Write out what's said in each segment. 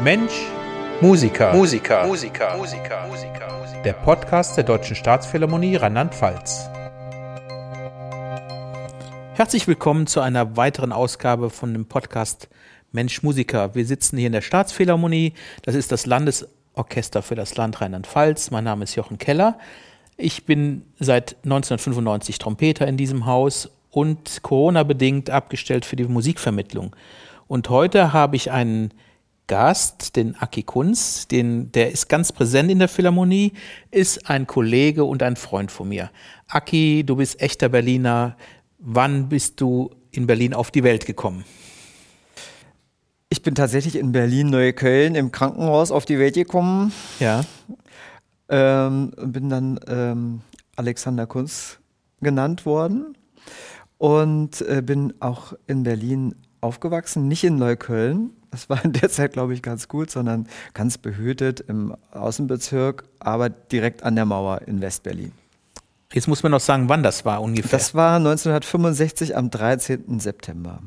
Mensch, Musiker. Musiker. Musiker. Musiker. Musiker. Der Podcast der Deutschen Staatsphilharmonie Rheinland-Pfalz. Herzlich willkommen zu einer weiteren Ausgabe von dem Podcast Mensch Musiker. Wir sitzen hier in der Staatsphilharmonie. Das ist das Landesorchester für das Land Rheinland-Pfalz. Mein Name ist Jochen Keller. Ich bin seit 1995 Trompeter in diesem Haus und Corona-bedingt abgestellt für die Musikvermittlung. Und heute habe ich einen Gast, den Aki Kunz, den, der ist ganz präsent in der Philharmonie, ist ein Kollege und ein Freund von mir. Aki, du bist echter Berliner. Wann bist du in Berlin auf die Welt gekommen? Ich bin tatsächlich in Berlin-Neukölln im Krankenhaus auf die Welt gekommen. Ja. Ähm, bin dann ähm, Alexander Kunz genannt worden und äh, bin auch in Berlin aufgewachsen, nicht in Neukölln. Das war in der Zeit, glaube ich, ganz gut, sondern ganz behütet im Außenbezirk, aber direkt an der Mauer in Westberlin. Jetzt muss man noch sagen, wann das war ungefähr. Das war 1965 am 13. September.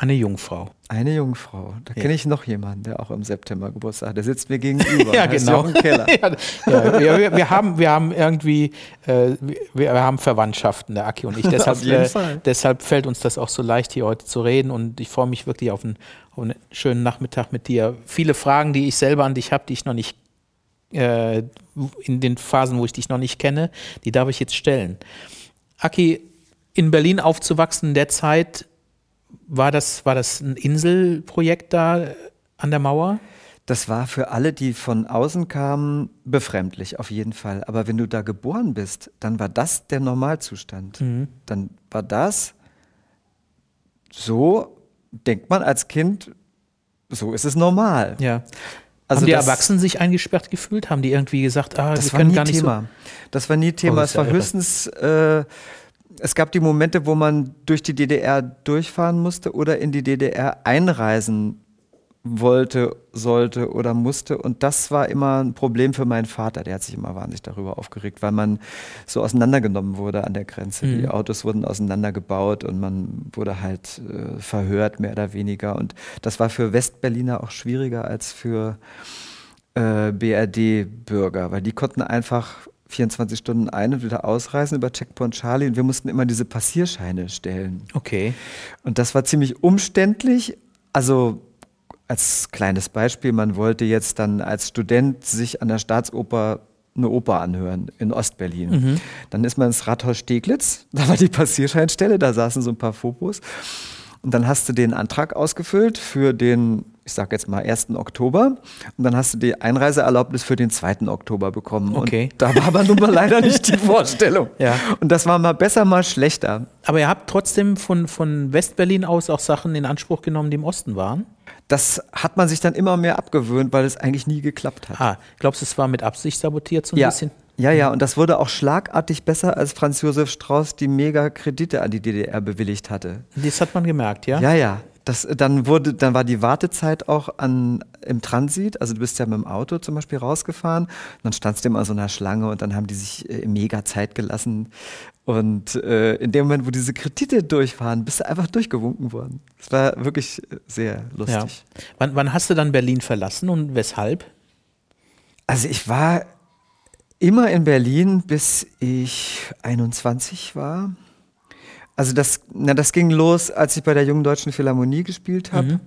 Eine Jungfrau. Eine Jungfrau. Da ja. kenne ich noch jemanden, der auch im September Geburtstag hat. Der sitzt mir gegenüber. ja, genau. Keller. ja, ja, wir, wir, haben, wir haben irgendwie, äh, wir, wir, haben Verwandtschaften, der Aki und ich. Deshalb, äh, deshalb fällt uns das auch so leicht, hier heute zu reden. Und ich freue mich wirklich auf einen, auf einen schönen Nachmittag mit dir. Viele Fragen, die ich selber an dich habe, die ich noch nicht äh, in den Phasen, wo ich dich noch nicht kenne, die darf ich jetzt stellen. Aki, in Berlin aufzuwachsen in der Zeit, war das, war das ein Inselprojekt da an der Mauer? Das war für alle, die von außen kamen, befremdlich, auf jeden Fall. Aber wenn du da geboren bist, dann war das der Normalzustand. Mhm. Dann war das so, denkt man als Kind, so ist es normal. Ja. Also Haben die Erwachsenen sich eingesperrt gefühlt? Haben die irgendwie gesagt, ah, das wir können nie gar nicht Thema. so. Das war nie Thema. Oh, es war höchstens äh, es gab die Momente, wo man durch die DDR durchfahren musste oder in die DDR einreisen wollte, sollte oder musste. Und das war immer ein Problem für meinen Vater. Der hat sich immer wahnsinnig darüber aufgeregt, weil man so auseinandergenommen wurde an der Grenze. Mhm. Die Autos wurden auseinandergebaut und man wurde halt äh, verhört, mehr oder weniger. Und das war für Westberliner auch schwieriger als für äh, BRD-Bürger, weil die konnten einfach 24 Stunden ein- und wieder ausreisen über Checkpoint Charlie und wir mussten immer diese Passierscheine stellen. Okay. Und das war ziemlich umständlich. Also als kleines Beispiel, man wollte jetzt dann als Student sich an der Staatsoper eine Oper anhören in Ostberlin. Mhm. Dann ist man ins Rathaus Steglitz, da war die Passierscheinstelle, da saßen so ein paar Fopos. Und dann hast du den Antrag ausgefüllt für den ich sage jetzt mal 1. Oktober und dann hast du die Einreiseerlaubnis für den 2. Oktober bekommen. Okay. Und da war aber nun mal leider nicht die Vorstellung. Ja. Und das war mal besser, mal schlechter. Aber ihr habt trotzdem von, von Westberlin aus auch Sachen in Anspruch genommen, die im Osten waren? Das hat man sich dann immer mehr abgewöhnt, weil es eigentlich nie geklappt hat. Ah, glaubst du, es war mit Absicht sabotiert so ein ja. bisschen? Ja, ja, und das wurde auch schlagartig besser, als Franz Josef Strauß die Megakredite an die DDR bewilligt hatte. Das hat man gemerkt, ja? Ja, ja. Das, dann wurde, dann war die Wartezeit auch an, im Transit. Also du bist ja mit dem Auto zum Beispiel rausgefahren. Und dann standst du immer so einer Schlange und dann haben die sich äh, mega Zeit gelassen. Und äh, in dem Moment, wo diese Kredite durchfahren, bist du einfach durchgewunken worden. Das war wirklich äh, sehr lustig. Ja. Wann, wann hast du dann Berlin verlassen und weshalb? Also ich war immer in Berlin, bis ich 21 war. Also das, na, das ging los, als ich bei der Jungen Deutschen Philharmonie gespielt habe.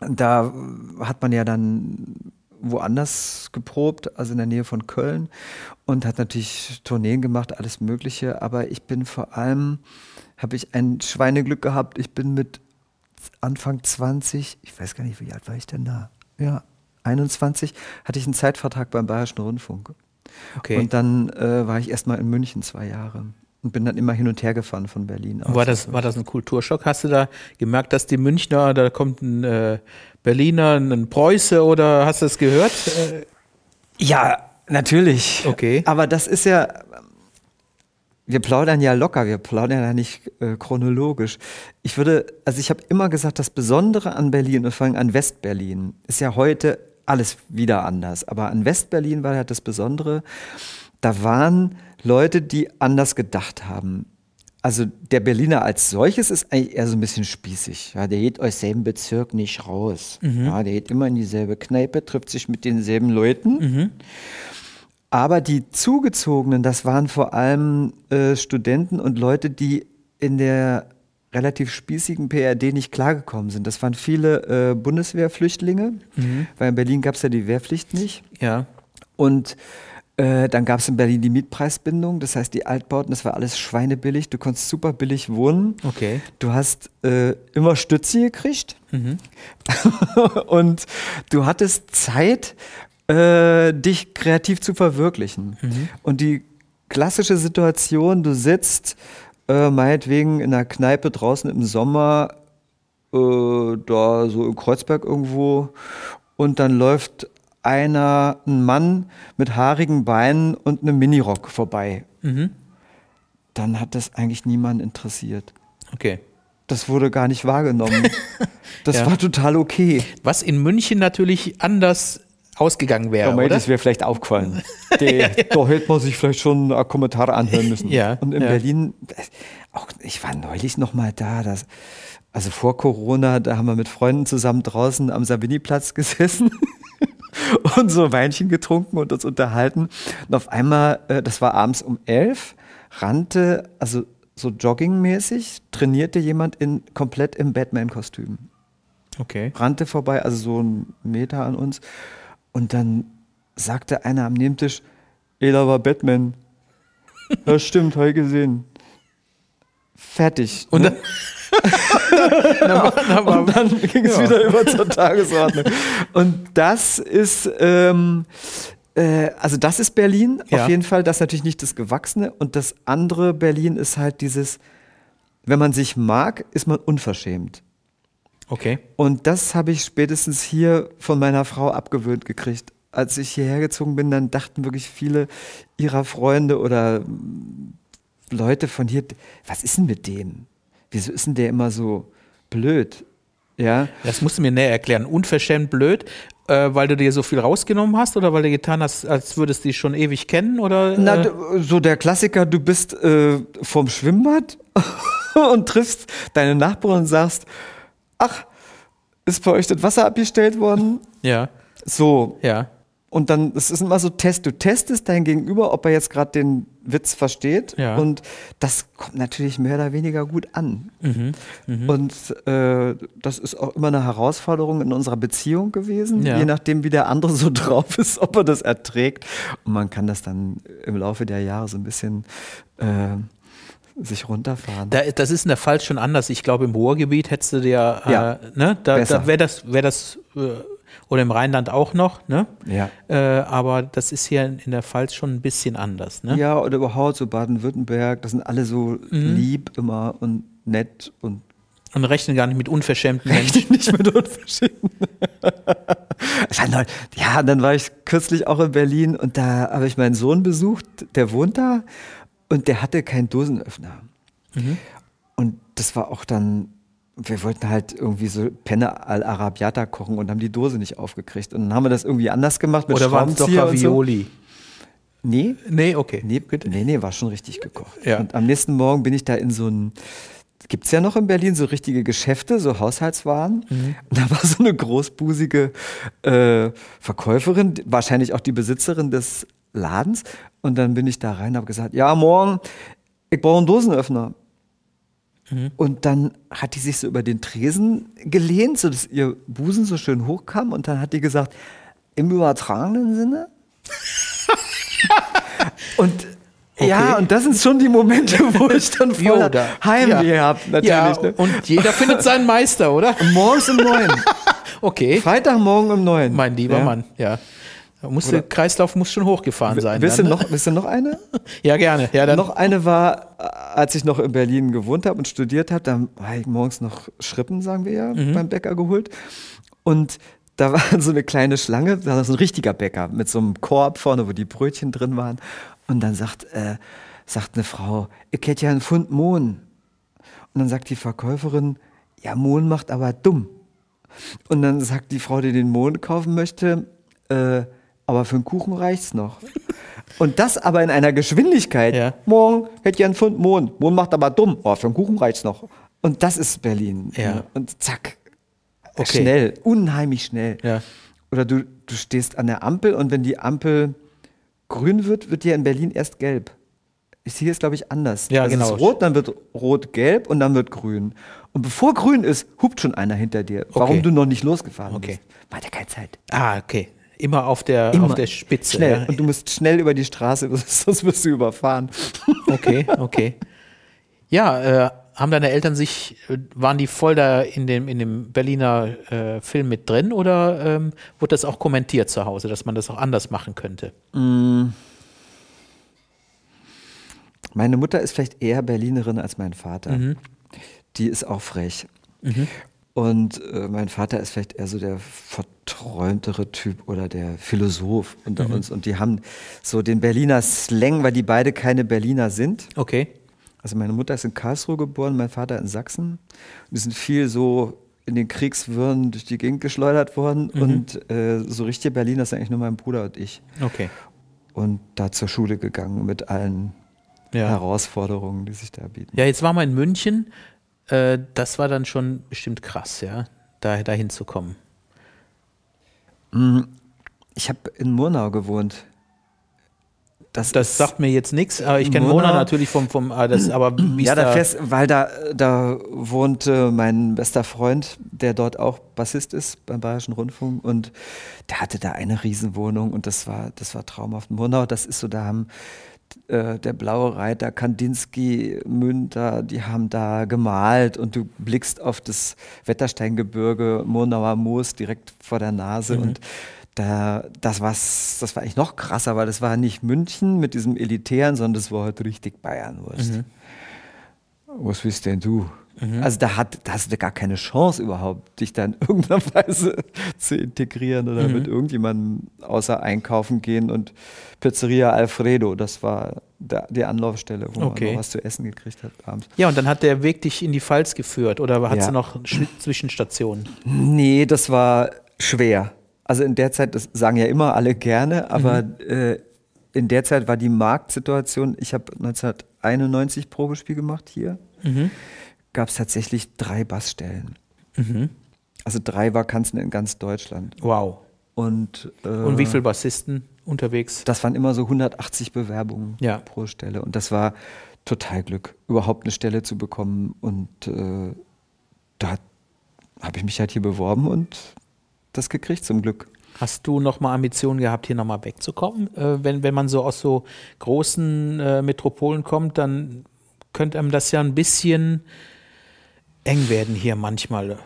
Mhm. Da hat man ja dann woanders geprobt, also in der Nähe von Köln und hat natürlich Tourneen gemacht, alles Mögliche. Aber ich bin vor allem, habe ich ein Schweineglück gehabt. Ich bin mit Anfang 20, ich weiß gar nicht, wie alt war ich denn da? Ja, 21, hatte ich einen Zeitvertrag beim Bayerischen Rundfunk. Okay. Und dann äh, war ich erstmal in München zwei Jahre und bin dann immer hin und her gefahren von Berlin aus. War das, war das ein Kulturschock? Hast du da gemerkt, dass die Münchner, da kommt ein äh, Berliner, ein Preuße oder hast du das gehört? Äh, ja, natürlich. Okay. Aber das ist ja, wir plaudern ja locker, wir plaudern ja nicht äh, chronologisch. Ich würde, also ich habe immer gesagt, das Besondere an Berlin und vor allem an Westberlin ist ja heute alles wieder anders. Aber an Westberlin war halt das Besondere, da waren Leute, die anders gedacht haben. also der Berliner als solches ist eigentlich eher so ein bisschen spießig. Ja, der geht aus selben Bezirk nicht raus. Ja, der geht immer in dieselbe Kneipe, trifft sich mit denselben Leuten. Aber die Zugezogenen, das waren vor allem äh, Studenten und Leute, die in der relativ spießigen PRD nicht klargekommen sind. Das waren viele äh, Bundeswehrflüchtlinge, weil in Berlin gab es ja die Wehrpflicht nicht. Ja. Und äh, dann gab es in Berlin die Mietpreisbindung, das heißt die Altbauten, das war alles schweinebillig, du konntest super billig wohnen. Okay. Du hast äh, immer Stütze gekriegt und du hattest Zeit, äh, dich kreativ zu verwirklichen. Und die klassische Situation, du sitzt äh, meinetwegen in einer Kneipe draußen im Sommer, äh, da so in Kreuzberg irgendwo, und dann läuft einer, ein Mann mit haarigen Beinen und einem Minirock vorbei. Dann hat das eigentlich niemanden interessiert. Okay. Das wurde gar nicht wahrgenommen. Das Ja. war total okay. Was in München natürlich anders ausgegangen wäre, Ja, oder? das wäre vielleicht aufgefallen. Die, Da hätte man sich vielleicht schon einen Kommentar anhören müssen. Ja, Und in ja. Berlin, auch, ich war neulich noch mal da, das, also vor Corona, da haben wir mit Freunden zusammen draußen am Savini-Platz gesessen und so Weinchen getrunken und uns unterhalten. Und auf einmal, äh, das war abends um elf, rannte, also so joggingmäßig, trainierte jemand in, komplett im Batman-Kostüm Okay. rannte vorbei, also so ein Meter an uns. Und dann sagte einer am Nebentisch, Ela war Batman. Ja, stimmt, habe ich gesehen. Fertig. Und ne? dann, Und dann ging es Ja. wieder über zur Tagesordnung. Und das ist, ähm, äh, also das ist Berlin Ja. auf jeden Fall. Das ist natürlich nicht das Gewachsene. Und das andere Berlin ist halt dieses, wenn man sich mag, ist man unverschämt. okay. Und das habe ich spätestens hier von meiner Frau abgewöhnt gekriegt. Als ich hierher gezogen bin, dann dachten wirklich viele ihrer Freunde oder Leute von hier, was ist denn mit dem? Wieso ist denn der immer so blöd? Ja, Das musst du mir näher erklären. Unverschämt blöd, äh, weil du dir so viel rausgenommen hast oder weil du getan hast, als würdest du dich schon ewig kennen? Oder, Na, äh, d- so der Klassiker, du bist äh, vom Schwimmbad und triffst deine Nachbarin und sagst, ach, ist bei euch das Wasser abgestellt worden? ja, So, ja. Und dann, es ist immer so Test. Du testest dein Gegenüber, ob er jetzt gerade den Witz versteht. Ja. Und das kommt natürlich mehr oder weniger gut an. Mhm, Und äh, das ist auch immer eine Herausforderung in unserer Beziehung gewesen, Ja. je nachdem, wie der andere so drauf ist, ob er das erträgt. Und man kann das dann im Laufe der Jahre so ein bisschen äh, sich runterfahren. Da, das ist in der Pfalz schon anders. Ich glaube, im Ruhrgebiet hättest du dir, Ja, äh, ne, da, da wäre das, wäre das, äh, oder im Rheinland auch noch, ne? ja. Äh, aber das ist hier in, der Pfalz schon ein bisschen anders, ne? Ja, oder überhaupt so Baden-Württemberg, das sind alle so Mhm. lieb immer und nett und Und rechnen gar nicht mit unverschämten Menschen. Nicht mit Unverschämten. Ja, dann war ich kürzlich auch in Berlin und da habe ich meinen Sohn besucht, der wohnt da und der hatte keinen Dosenöffner. Und das war auch dann, wir wollten halt irgendwie so Penne al Arabiata kochen und haben die Dose nicht aufgekriegt. Und dann haben wir das irgendwie anders gemacht mit Oder waren es doch und so. Ravioli? Nee, Nee, okay. Nee, nee, nee, war schon richtig gekocht. Ja. Und am nächsten Morgen bin ich da in so ein, gibt's ja noch in Berlin so richtige Geschäfte, so Haushaltswaren. Mhm. Und da war so eine großbusige äh, Verkäuferin, wahrscheinlich auch die Besitzerin des Ladens. Und dann bin ich da rein und habe gesagt, ja, morgen, ich brauche einen Dosenöffner. Mhm. Und dann hat die sich so über den Tresen gelehnt, sodass ihr Busen so schön hochkam. Und dann hat die gesagt, im übertragenen Sinne? und ja, Okay. und das sind schon die Momente, wo ich dann voll Heimweh ja. habe, natürlich. Ja, ne? und jeder findet seinen Meister, oder? Morgens um neun. Okay. Freitagmorgen um neun. Mein lieber ja. Mann, ja. Muss der Kreislauf muss schon hochgefahren sein. Willst du, dann, ne? noch, willst du noch eine? Ja, gerne. Ja, dann, noch eine war, äh, als ich noch in Berlin gewohnt habe und studiert habe, dann habe ich morgens noch Schrippen, sagen wir ja, Mhm. beim Bäcker geholt. Und da war so eine kleine Schlange, da war so ein richtiger Bäcker mit so einem Korb vorne, wo die Brötchen drin waren. Und dann sagt, äh, sagt eine Frau, ich hätte ja einen Pfund Mohn. Und dann sagt die Verkäuferin, ja, Mohn macht aber dumm. Und dann sagt die Frau, die den Mohn kaufen möchte, äh, aber für einen Kuchen reicht's noch. Und das aber in einer Geschwindigkeit. Ja. Morgen hätte ich einen Pfund Mohn. Mohn macht aber dumm. Oh, für einen Kuchen reicht's noch. Und das ist Berlin. Ja. Und zack. Okay. Schnell. Unheimlich schnell. Ja. Oder du, du stehst an der Ampel und wenn die Ampel grün wird, wird die in Berlin erst gelb. Ist hier ist, glaube ich, anders. Ja, also genau. Es ist rot, dann wird rot-gelb und dann wird grün. Und bevor grün ist, hupt schon einer hinter dir. Warum Okay. du noch nicht losgefahren Okay. bist. Hat ja keine Zeit. Ah, okay. Immer auf der, Immer auf der Spitze. Schnell. Ja. Und du musst schnell über die Straße, sonst wirst du überfahren. Okay, okay. Ja, äh, haben deine Eltern sich, äh, waren die voll da in dem, in dem Berliner äh, Film mit drin oder ähm, wurde das auch kommentiert zu Hause, dass man das auch anders machen könnte? Meine Mutter ist vielleicht eher Berlinerin als mein Vater. Mhm. Die ist auch frech. Und äh, mein Vater ist vielleicht eher so der verträumtere Typ oder der Philosoph unter Mhm. uns. Und die haben so den Berliner Slang, weil die beide keine Berliner sind. Okay. Also meine Mutter ist in Karlsruhe geboren, mein Vater in Sachsen. Und die sind viel so in den Kriegswirren durch die Gegend geschleudert worden. Mhm. Und äh, so richtige Berliner sind eigentlich nur mein Bruder und ich. Okay. Und da zur Schule gegangen mit allen Ja. Herausforderungen, die sich da bieten. Ja, jetzt waren wir in München. Äh, das war dann schon bestimmt krass, ja, da dahin zu kommen. Ich habe in Murnau gewohnt. Das, Das sagt mir jetzt nichts, aber ich kenne Murnau- Mona natürlich vom, vom ah, das, aber ja, da da, fest, weil da, da wohnte mein bester Freund, der dort auch Bassist ist beim Bayerischen Rundfunk und der hatte da eine Riesenwohnung und das war, das war traumhaft. Murnau, das ist so, da haben äh, der Blaue Reiter, Kandinsky, Münter, die haben da gemalt und du blickst auf das Wettersteingebirge, Murnauer Moos direkt vor der Nase und da, das, war's, das war eigentlich noch krasser, weil das war nicht München mit diesem Elitären, sondern das war halt richtig Bayernwurst. Was willst denn du? Also da, hat, da hast du gar keine Chance überhaupt, dich da in irgendeiner Weise zu integrieren oder mit irgendjemandem außer einkaufen gehen und Pizzeria Alfredo, das war da, die Anlaufstelle, wo Okay. man noch was zu essen gekriegt hat abends. ja, und dann hat der Weg dich in die Pfalz geführt oder hat Ja. sie noch Sch- Zwischenstationen? Nee, das war schwer. Also in der Zeit, das sagen ja immer alle gerne, aber äh, in der Zeit war die Marktsituation, ich habe 1991 Probespiel gemacht hier, gab es tatsächlich drei Bassstellen. Also drei Vakanzen in ganz Deutschland. Wow. Und, äh, Und wie viele Bassisten unterwegs? Das waren immer so 180 Bewerbungen Ja. pro Stelle. Und das war total Glück, überhaupt eine Stelle zu bekommen. Und äh, da habe ich mich halt hier beworben und das gekriegt zum Glück. Hast du noch mal Ambitionen gehabt, hier noch mal wegzukommen? Äh, wenn, wenn man so aus so großen äh, Metropolen kommt, dann könnte einem das ja ein bisschen eng werden hier manchmal.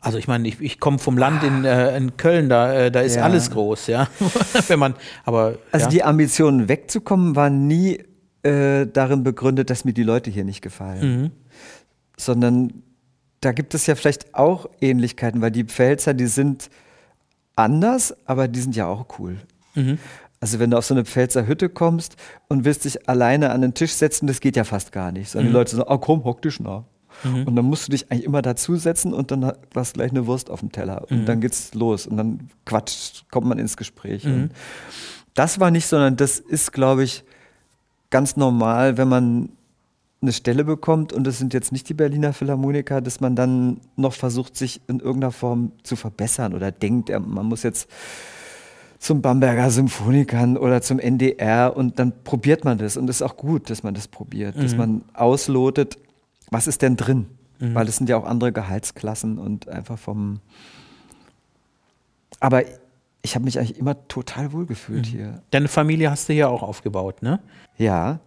Also ich meine, ich, ich komme vom Land in, äh, in Köln, da, äh, da ist Ja. alles groß, ja. wenn man, aber Also ja. die Ambition wegzukommen war nie äh, darin begründet, dass mir die Leute hier nicht gefallen. Mhm. Sondern da gibt es ja vielleicht auch Ähnlichkeiten, weil die Pfälzer, die sind anders, aber die sind ja auch cool. Mhm. Also wenn du auf so eine Pfälzer Hütte kommst und willst dich alleine an den Tisch setzen, das geht ja fast gar nicht. Sondern die Leute sagen, oh komm, hock dich nah. Und dann musst du dich eigentlich immer dazusetzen und dann hast du gleich eine Wurst auf dem Teller. Und dann geht's los und dann quatscht, kommt man ins Gespräch. Und das war nicht, sondern das ist, glaube ich, ganz normal, wenn man eine Stelle bekommt. Und das sind jetzt nicht die Berliner Philharmoniker, dass man dann noch versucht, sich in irgendeiner Form zu verbessern oder denkt, man muss jetzt zum Bamberger Symphonikern oder zum NDR und dann probiert man das. Und es ist auch gut, dass man das probiert, dass man auslotet, was ist denn drin, weil es sind ja auch andere Gehaltsklassen und einfach vom aber ich habe mich eigentlich immer total wohl gefühlt hier. Deine Familie hast du hier auch aufgebaut, ne? Ja,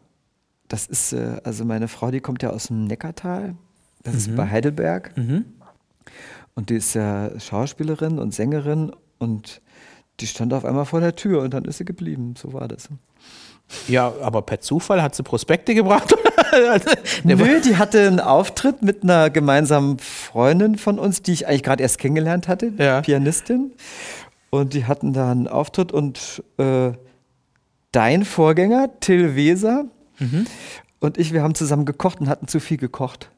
das ist, äh, also meine Frau, die kommt ja aus dem Neckartal. Das ist bei Heidelberg. Und die ist ja Schauspielerin und Sängerin und die stand auf einmal vor der Tür und dann ist sie geblieben. So war das. Ja, aber per Zufall hat sie Prospekte gebracht. Also, Nö, die hatte einen Auftritt mit einer gemeinsamen Freundin von uns, die ich eigentlich gerade erst kennengelernt hatte, Ja. Pianistin. Und die hatten da einen Auftritt und äh, dein Vorgänger, Till Weser, Mhm. und ich, wir haben zusammen gekocht und hatten zu viel gekocht.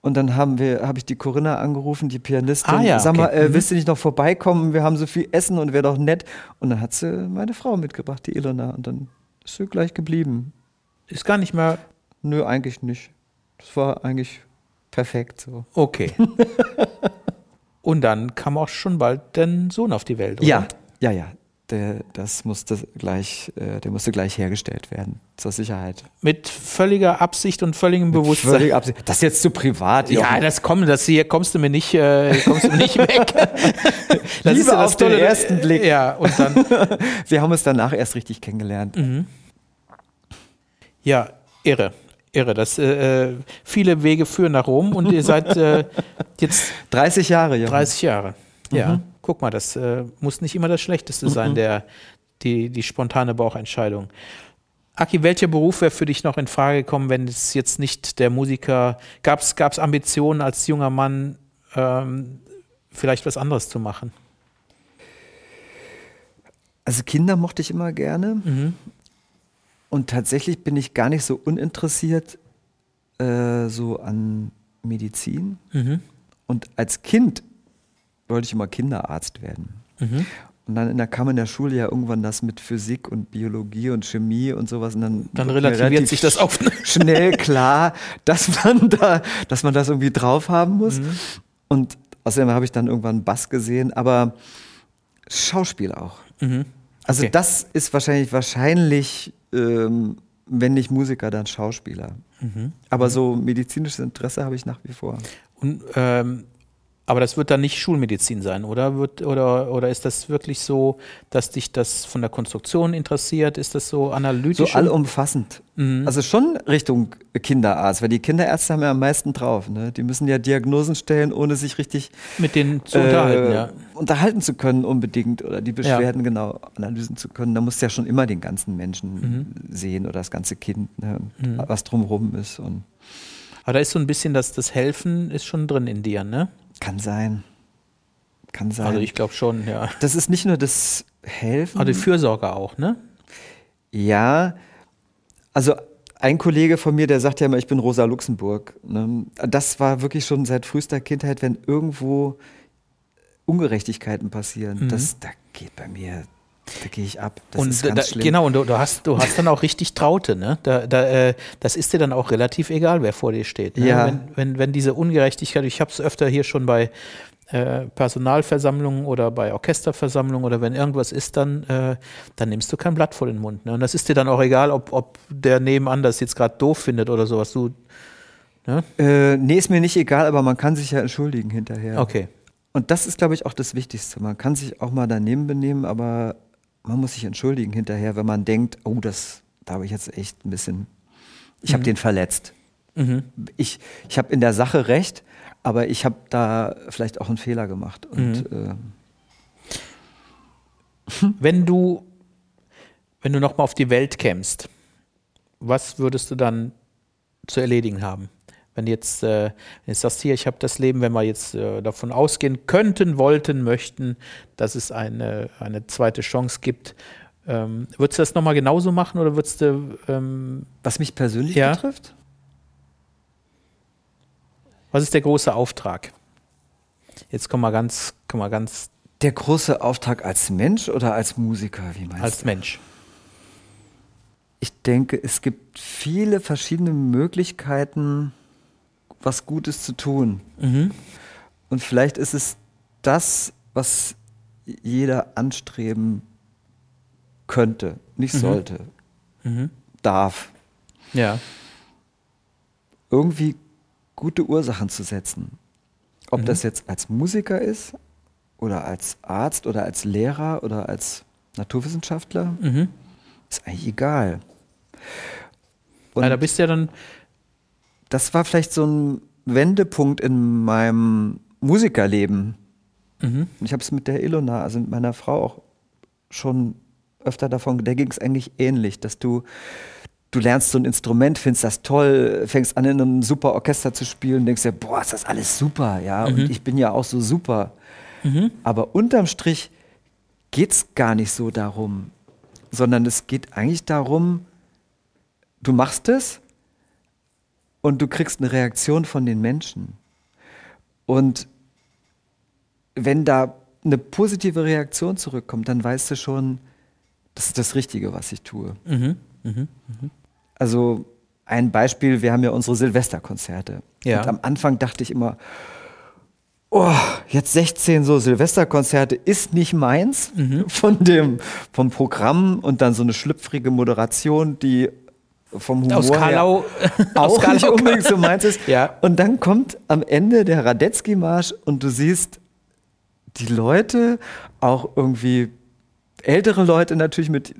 Und dann haben wir, habe ich die Corinna angerufen, die Pianistin. Ah, ja, Sag mal, okay. äh, Mhm. willst du nicht noch vorbeikommen? Wir haben so viel Essen und wäre doch nett. Und dann hat sie meine Frau mitgebracht, die Ilona. Und dann Ist sie gleich geblieben. Ist gar nicht mehr. Nö, eigentlich nicht. Das war eigentlich perfekt so. Okay. Und dann kam auch schon bald dein Sohn auf die Welt, oder? Ja, ja, ja. Der, das musste gleich, äh, der musste gleich hergestellt werden, zur Sicherheit. Mit völliger Absicht und völligem Bewusstsein. Völlig Absicht. Das ist jetzt zu privat. Ja, das kommt, das hier kommst du mir nicht, äh, kommst du mir nicht weg. das Liebe ist ja auf den ersten Blick. Ja, und dann. Wir haben uns danach erst richtig kennengelernt. Mhm. Ja, irre. Irre, das äh, äh viele Wege führen nach Rom und ihr seid äh, jetzt 30 Jahre, ja. 30 Jahre. Ja. Mhm guck mal, das äh, muss nicht immer das Schlechteste sein, mhm. der, die, die spontane Bauchentscheidung. Aki, welcher Beruf wäre für dich noch in Frage gekommen, wenn es jetzt nicht der Musiker, gab es Ambitionen als junger Mann, ähm, vielleicht was anderes zu machen? Also Kinder mochte ich immer gerne. Mhm. Und tatsächlich bin ich gar nicht so uninteressiert äh, so an Medizin. Mhm. Und als Kind wollte ich immer Kinderarzt werden. Mhm. Und dann in der kam in der Schule ja irgendwann das mit Physik und Biologie und Chemie und sowas. Und dann, dann relativiert sich das auf schnell klar, dass man da, dass man das irgendwie drauf haben muss. Mhm. Und außerdem habe ich dann irgendwann Bass gesehen, aber Schauspiel auch. Mhm. Also okay. das ist wahrscheinlich wahrscheinlich, ähm, wenn nicht Musiker, dann Schauspieler. Mhm. Aber so medizinisches Interesse habe ich nach wie vor. Und ähm, aber das wird dann nicht Schulmedizin sein, oder? Wird, oder? Oder ist das wirklich so, dass dich das von der Konstruktion interessiert? Ist das so analytisch? So allumfassend. Mhm. Also schon Richtung Kinderarzt, weil die Kinderärzte haben ja am meisten drauf. Ne? Die müssen ja Diagnosen stellen, ohne sich richtig mit denen zu äh, unterhalten, ja. unterhalten zu können unbedingt oder die Beschwerden ja. genau analysen zu können. Da musst du ja schon immer den ganzen Menschen mhm. sehen oder das ganze Kind, ne? mhm. was drumherum ist. Und aber da ist so ein bisschen das, das Helfen ist schon drin in dir, ne? Kann sein. Kann sein. Also ich glaube schon, ja. Das ist nicht nur das Helfen. Aber die Fürsorge auch, ne? Ja. Also ein Kollege von mir, der sagt ja immer, ich bin Rosa Luxemburg. Ne? Das war wirklich schon seit frühester Kindheit, wenn irgendwo Ungerechtigkeiten passieren. Mhm. Das, da geht bei mir da gehe ich ab. Das und da, genau, und du, du, hast, du hast dann auch richtig Traute, ne? Da, da, äh, das ist dir dann auch relativ egal, wer vor dir steht. Ne? Ja. Wenn, wenn, wenn diese Ungerechtigkeit, ich habe es öfter hier schon bei äh, Personalversammlungen oder bei Orchesterversammlungen oder wenn irgendwas ist, dann, äh, dann nimmst du kein Blatt vor den Mund. Ne? Und das ist dir dann auch egal, ob, ob der nebenan das jetzt gerade doof findet oder sowas. Du, ne? Äh, nee, ist mir nicht egal, aber man kann sich ja entschuldigen hinterher. Okay. Und das ist, glaube ich, auch das Wichtigste. Man kann sich auch mal daneben benehmen, aber man muss sich entschuldigen hinterher, wenn man denkt, oh, das, da habe ich jetzt echt ein bisschen, ich mhm. habe den verletzt. Mhm. Ich, ich habe in der Sache recht, aber ich habe da vielleicht auch einen Fehler gemacht. Und, mhm. äh, wenn du, wenn du nochmal auf die Welt kämst, was würdest du dann zu erledigen haben? Wenn jetzt, äh, wenn jetzt sagst, hier, ich habe das Leben, wenn wir jetzt äh, davon ausgehen könnten, wollten, möchten, dass es eine, eine zweite Chance gibt, ähm, würdest du das nochmal genauso machen oder würdest du. Ähm, Was mich persönlich ja? betrifft? Was ist der große Auftrag? Jetzt kommen wir ganz, kommen wir ganz. Der große Auftrag als Mensch oder als Musiker, wie meinst als du? Als Mensch. Ich denke, es gibt viele verschiedene Möglichkeiten, was Gutes zu tun. Mhm. Und vielleicht ist es das, was jeder anstreben könnte, nicht mhm. sollte, mhm. darf. Ja. Irgendwie gute Ursachen zu setzen. Ob mhm. das jetzt als Musiker ist oder als Arzt oder als Lehrer oder als Naturwissenschaftler, mhm. ist eigentlich egal. Und ja, da bist du ja dann das war vielleicht so ein Wendepunkt in meinem Musikerleben. Mhm. Ich habe es mit der Ilona, also mit meiner Frau auch schon öfter davon, der ging es eigentlich ähnlich, dass du du lernst so ein Instrument, findest das toll, fängst an in einem super Orchester zu spielen, denkst dir, boah, ist das alles super, ja, mhm. und ich bin ja auch so super. Mhm. Aber unterm Strich geht es gar nicht so darum, sondern es geht eigentlich darum, du machst es und du kriegst eine Reaktion von den Menschen. Und wenn da eine positive Reaktion zurückkommt, dann weißt du schon, das ist das Richtige, was ich tue. Mhm. Mhm. Mhm. Also ein Beispiel, wir haben ja unsere Silvesterkonzerte. Ja. Und am Anfang dachte ich immer, oh, jetzt 16 so Silvesterkonzerte ist nicht meins mhm. von dem, vom Programm und dann so eine schlüpfrige Moderation, die vom Humor aus Karlau, auch aus nicht unbedingt so meins ist. ja. Und dann kommt am Ende der Radetzky-Marsch und du siehst die Leute, auch irgendwie ältere Leute natürlich mit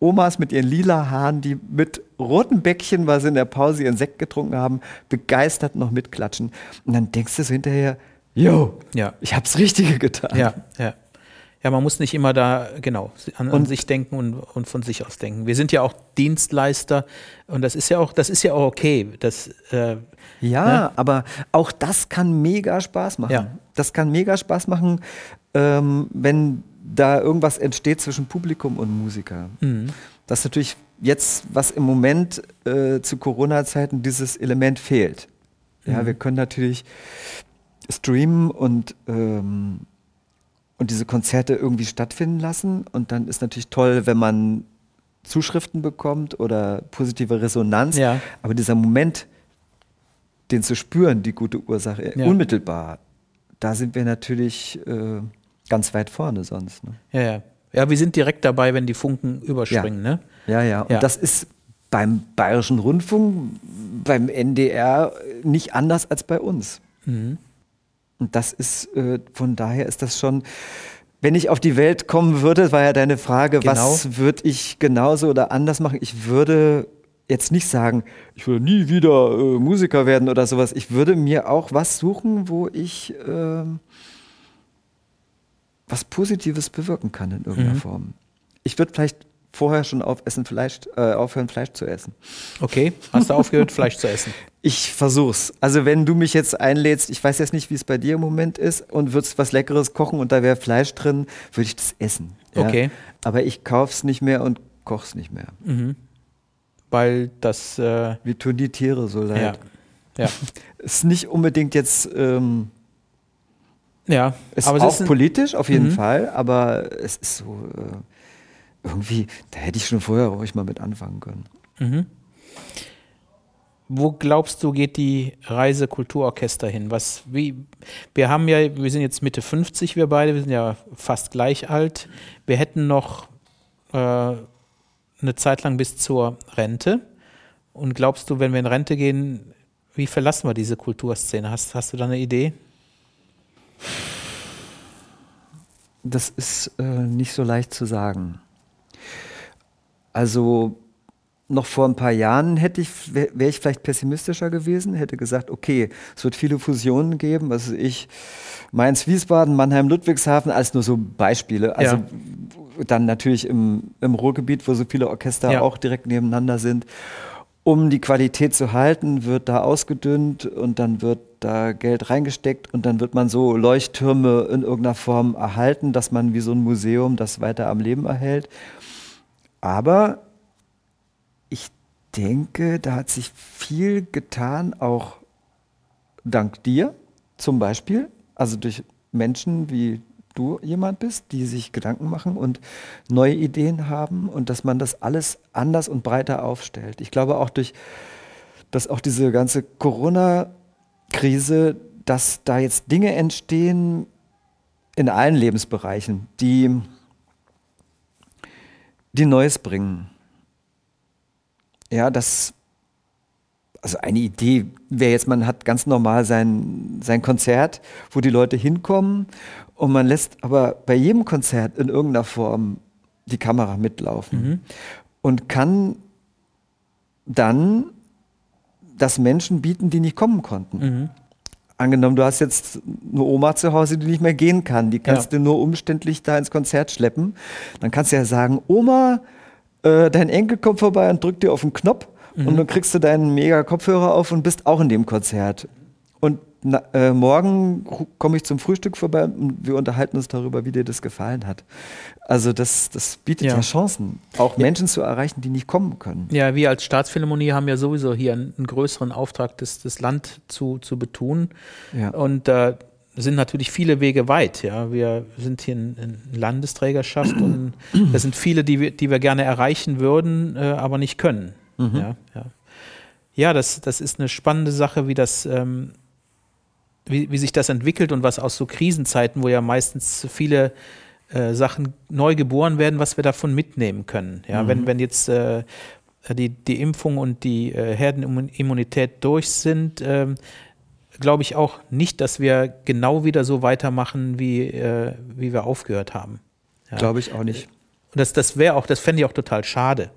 Omas mit ihren lila Haaren, die mit roten Bäckchen, weil sie in der Pause ihren Sekt getrunken haben, begeistert noch mitklatschen. Und dann denkst du so hinterher, yo, ja. ich hab's Richtige getan. Ja, ja. Ja, man muss nicht immer da, genau, an, an sich denken und, und, von sich aus denken. Wir sind ja auch Dienstleister und das ist ja auch, das ist ja auch okay. Das, äh, ja, ne? aber auch das kann mega Spaß machen. Ja. Das kann mega Spaß machen, ähm, wenn da irgendwas entsteht zwischen Publikum und Musiker. Mhm. Das ist natürlich jetzt, was im Moment äh, zu Corona-Zeiten dieses Element fehlt. Ja, mhm. wir können natürlich streamen und, ähm, und diese Konzerte irgendwie stattfinden lassen. Und dann ist natürlich toll, wenn man Zuschriften bekommt oder positive Resonanz. Ja. Aber dieser Moment, den zu spüren, die gute Ursache, ja. unmittelbar, da sind wir natürlich äh, ganz weit vorne sonst. Ne? Ja, ja. Ja, wir sind direkt dabei, wenn die Funken überspringen, ja. ne? Ja, ja. Und ja. das ist beim Bayerischen Rundfunk, beim NDR nicht anders als bei uns. Mhm. Und das ist, äh, von daher ist das schon, wenn ich auf die Welt kommen würde, war ja deine Frage, genau. was würde ich genauso oder anders machen? Ich würde jetzt nicht sagen, ich würde nie wieder äh, Musiker werden oder sowas. Ich würde mir auch was suchen, wo ich äh, was Positives bewirken kann in irgendeiner mhm. Form. Ich würde vielleicht vorher schon auf Essen Fleisch, äh, aufhören, Fleisch zu essen. Okay, hast du aufgehört, Fleisch zu essen? Ich versuch's. Also wenn du mich jetzt einlädst, ich weiß jetzt nicht, wie es bei dir im Moment ist, und würdest was Leckeres kochen und da wäre Fleisch drin, würde ich das essen. Ja? Okay. Aber ich kauf's nicht mehr und koch's nicht mehr. Mhm. Weil das. Äh Wie tun die Tiere so leid. Ja. ja. ist nicht unbedingt jetzt. Ähm, ja, ist aber auch ist politisch auf jeden mhm. Fall, aber es ist so äh, irgendwie, da hätte ich schon vorher ruhig mal mit anfangen können. Mhm. Wo glaubst du, geht die Reise Kulturorchester hin? Was, wie, wir haben ja, wir sind jetzt Mitte 50, wir beide, wir sind ja fast gleich alt. Wir hätten noch äh, eine Zeit lang bis zur Rente. Und glaubst du, wenn wir in Rente gehen, wie verlassen wir diese Kulturszene? Hast, hast du da eine Idee? Das ist äh, nicht so leicht zu sagen. Also noch vor ein paar Jahren hätte ich, wäre ich vielleicht pessimistischer gewesen, hätte gesagt, okay, es wird viele Fusionen geben, was weiß ich, Mainz, Wiesbaden, Mannheim, Ludwigshafen, als nur so Beispiele. Also ja. dann natürlich im, im Ruhrgebiet, wo so viele Orchester ja. auch direkt nebeneinander sind. Um die Qualität zu halten, wird da ausgedünnt und dann wird da Geld reingesteckt und dann wird man so Leuchttürme in irgendeiner Form erhalten, dass man wie so ein Museum das weiter am Leben erhält. Aber ich denke, da hat sich viel getan, auch dank dir zum Beispiel, also durch Menschen wie du jemand bist, die sich Gedanken machen und neue Ideen haben und dass man das alles anders und breiter aufstellt. Ich glaube auch durch, dass auch diese ganze Corona-Krise, dass da jetzt Dinge entstehen in allen Lebensbereichen, die die Neues bringen. Ja, das, also eine Idee wäre jetzt, man hat ganz normal sein, sein Konzert, wo die Leute hinkommen und man lässt aber bei jedem Konzert in irgendeiner Form die Kamera mitlaufen mhm. und kann dann das Menschen bieten, die nicht kommen konnten. Mhm. Angenommen, du hast jetzt eine Oma zu Hause, die nicht mehr gehen kann, die kannst ja. du nur umständlich da ins Konzert schleppen. Dann kannst du ja sagen, Oma, äh, dein Enkel kommt vorbei und drückt dir auf den Knopf mhm. und dann kriegst du deinen mega Kopfhörer auf und bist auch in dem Konzert. Und na, äh, morgen komme ich zum Frühstück vorbei und wir unterhalten uns darüber, wie dir das gefallen hat. Also das, das bietet ja, ja Chancen, auch ja. Menschen zu erreichen, die nicht kommen können. Ja, wir als Staatsphilharmonie haben ja sowieso hier einen, einen größeren Auftrag, das, das Land zu, zu betonen. Ja. Und äh, sind natürlich viele Wege weit. Ja, wir sind hier in, in Landesträgerschaft und da sind viele, die wir, die wir gerne erreichen würden, äh, aber nicht können. Mhm. Ja, ja. ja, das, das ist eine spannende Sache, wie das, ähm, wie, wie sich das entwickelt und was aus so Krisenzeiten, wo ja meistens viele äh, Sachen neu geboren werden, was wir davon mitnehmen können. Ja, mhm. wenn, wenn jetzt äh, die, die Impfung und die äh, Herdenimmunität durch sind, ähm, glaube ich auch nicht, dass wir genau wieder so weitermachen, wie, äh, wie wir aufgehört haben. Ja. Glaube ich auch nicht. Und das, das wäre auch, das fände ich auch total schade.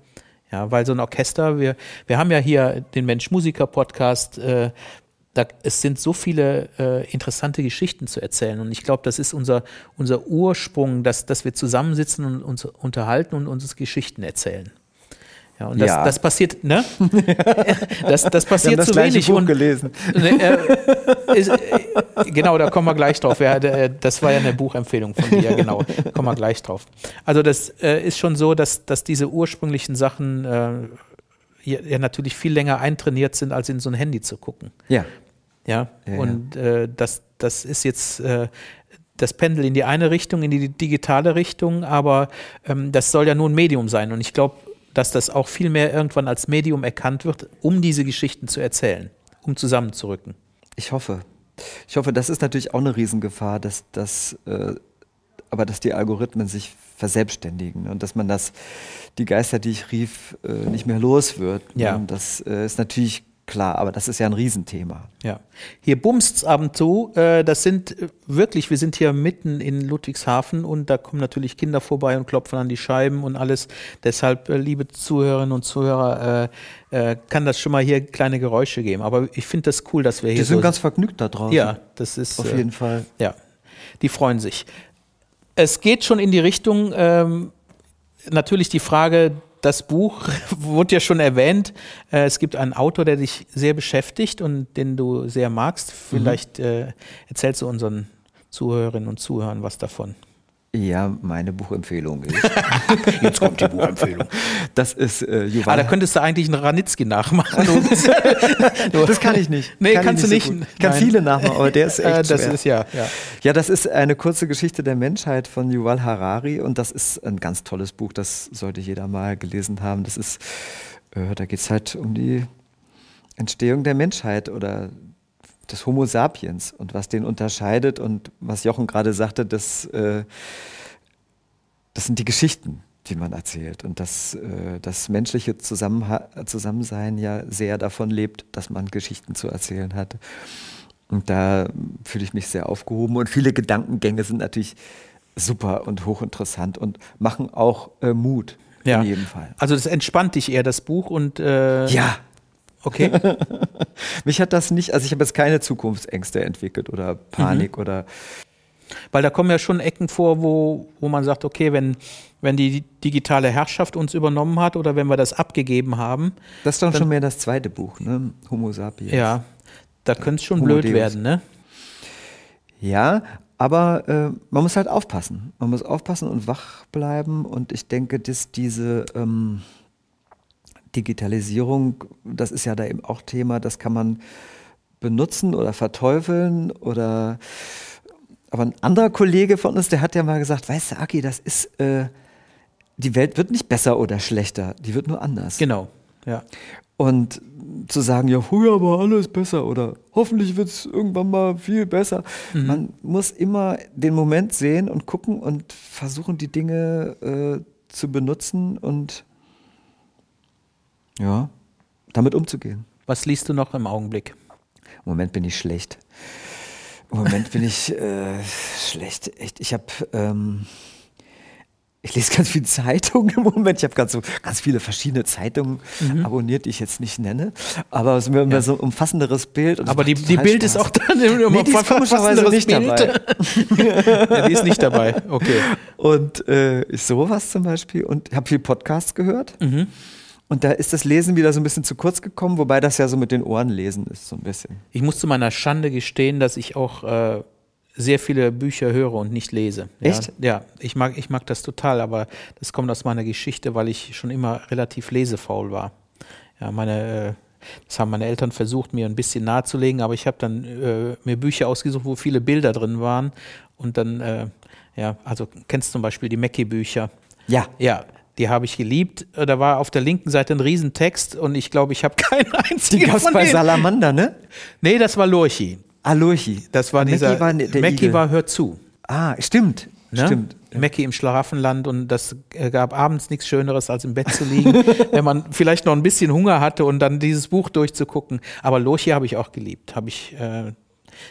Ja, weil so ein Orchester, wir, wir haben ja hier den Mensch-Musiker-Podcast, äh, da, es sind so viele äh, interessante Geschichten zu erzählen. Und ich glaube, das ist unser, unser Ursprung, dass, dass wir zusammensitzen und uns unterhalten und uns Geschichten erzählen. Ja, und das, ja. das passiert, ne? Das, das passiert das zu wenig. Buch und, gelesen. Ne, äh, ist, äh, genau, da kommen wir gleich drauf. Ja, das war ja eine Buchempfehlung von dir, genau. Kommen wir gleich drauf. Also das äh, ist schon so, dass, dass diese ursprünglichen Sachen äh, ja, natürlich viel länger eintrainiert sind, als in so ein Handy zu gucken. Ja. Ja, ja und äh, das, das ist jetzt äh, das Pendel in die eine Richtung, in die digitale Richtung, aber ähm, das soll ja nur ein Medium sein. Und ich glaube, dass das auch viel mehr irgendwann als Medium erkannt wird, um diese Geschichten zu erzählen, um zusammenzurücken. Ich hoffe. Ich hoffe, das ist natürlich auch eine Riesengefahr, dass das, äh, aber dass die Algorithmen sich verselbstständigen und dass man das, die Geister, die ich rief, äh, nicht mehr los wird. Ja. Und das äh, ist natürlich klar, aber das ist ja ein Riesenthema. Ja. Hier bumst's ab und zu. Äh, das sind wirklich, wir sind hier mitten in Ludwigshafen und da kommen natürlich Kinder vorbei und klopfen an die Scheiben und alles. Deshalb, liebe Zuhörerinnen und Zuhörer, kann das schon mal hier kleine Geräusche geben. Aber ich finde das cool, dass wir hier. Die sind so ganz vergnügt da draußen. Ja, das ist. Auf jeden Fall. Ja, die freuen sich. Es geht schon in die Richtung, ähm, natürlich die Frage, das Buch wurde ja schon erwähnt. Äh, es gibt einen Autor, der dich sehr beschäftigt und den du sehr magst. Vielleicht mhm. äh, erzählst du unseren Zuhörerinnen und Zuhörern was davon. Ja, meine Buchempfehlung ist. Jetzt kommt die Buchempfehlung. Das ist äh, Yuval. Ah, da könntest du eigentlich einen Ranitzky nachmachen. das kann ich nicht. Nee, kann kannst du nicht. So kann Nein. viele nachmachen, aber der ist echt äh, Das schwer. ist ja, ja. Ja, das ist eine kurze Geschichte der Menschheit von Yuval Harari und das ist ein ganz tolles Buch. Das sollte jeder mal gelesen haben. Das ist, äh, da geht es halt um die Entstehung der Menschheit oder des Homo sapiens und was den unterscheidet und was Jochen gerade sagte, das, äh, das sind die Geschichten, die man erzählt und dass äh, das menschliche Zusammenha Zusammensein ja sehr davon lebt, dass man Geschichten zu erzählen hat. Und da fühle ich mich sehr aufgehoben und viele Gedankengänge sind natürlich super und hochinteressant und machen auch äh, Mut. Ja. In jedem Fall. Also das entspannt dich eher, das Buch und äh, ja, Okay. Mich hat das nicht, also ich habe jetzt keine Zukunftsängste entwickelt oder Panik mhm. oder. Weil da kommen ja schon Ecken vor, wo, wo man sagt, okay, wenn, wenn die digitale Herrschaft uns übernommen hat oder wenn wir das abgegeben haben. Das ist doch schon mehr das zweite Buch, ne? Homo sapiens. Ja, da könnte es schon Homo blöd Deus. werden, ne? Ja, aber äh, man muss halt aufpassen. Man muss aufpassen und wach bleiben und ich denke, dass diese. Ähm, Digitalisierung, das ist ja da eben auch Thema, das kann man benutzen oder verteufeln oder aber ein anderer Kollege von uns, der hat ja mal gesagt, weißt du, Aki, das ist, äh, die Welt wird nicht besser oder schlechter, die wird nur anders. Genau, ja. Und zu sagen, ja, früher war alles besser oder hoffentlich wird es irgendwann mal viel besser. Mhm. Man muss immer den Moment sehen und gucken und versuchen, die Dinge äh, zu benutzen und ja, damit umzugehen. Was liest du noch im Augenblick? Im Moment bin ich schlecht. Im Moment bin ich äh, schlecht. Echt, ich habe ähm, ich lese ganz viele Zeitungen im Moment. Ich habe ganz, so, ganz viele verschiedene Zeitungen mhm. abonniert, die ich jetzt nicht nenne. Aber es ist mir ja. so ein umfassenderes Bild. Aber die, die Bild Spaß. ist auch dann immer nee, die ist komischerweise nicht Bild. dabei. ja, die ist nicht dabei. Okay. Und äh, sowas zum Beispiel. Und habe viel Podcasts gehört. Mhm. Und da ist das Lesen wieder so ein bisschen zu kurz gekommen, wobei das ja so mit den Ohren lesen ist, so ein bisschen. Ich muss zu meiner Schande gestehen, dass ich auch äh, sehr viele Bücher höre und nicht lese. Ja, Echt? Ja, ich mag, ich mag das total, aber das kommt aus meiner Geschichte, weil ich schon immer relativ lesefaul war. Ja, meine, äh, Das haben meine Eltern versucht, mir ein bisschen nahezulegen, aber ich habe dann äh, mir Bücher ausgesucht, wo viele Bilder drin waren. Und dann, äh, ja, also kennst du zum Beispiel die Mackie-Bücher. Ja. Ja, die habe ich geliebt. Äh, Da war auf der linken Seite ein Riesentext und ich glaube, ich habe keinen einzigen Die gab's von bei denen. Salamander, ne? Nee, das war Lurchi. Alurchi. Das war Mackie dieser. war der Mackie Igel. war Hör zu. Ah, stimmt. Ne? Stimmt. Mackie im Schlaraffenland und das äh, gab abends nichts Schöneres, als im Bett zu liegen, wenn man vielleicht noch ein bisschen Hunger hatte und dann dieses Buch durchzugucken. Aber Lurchi habe ich auch geliebt. Habe ich, äh,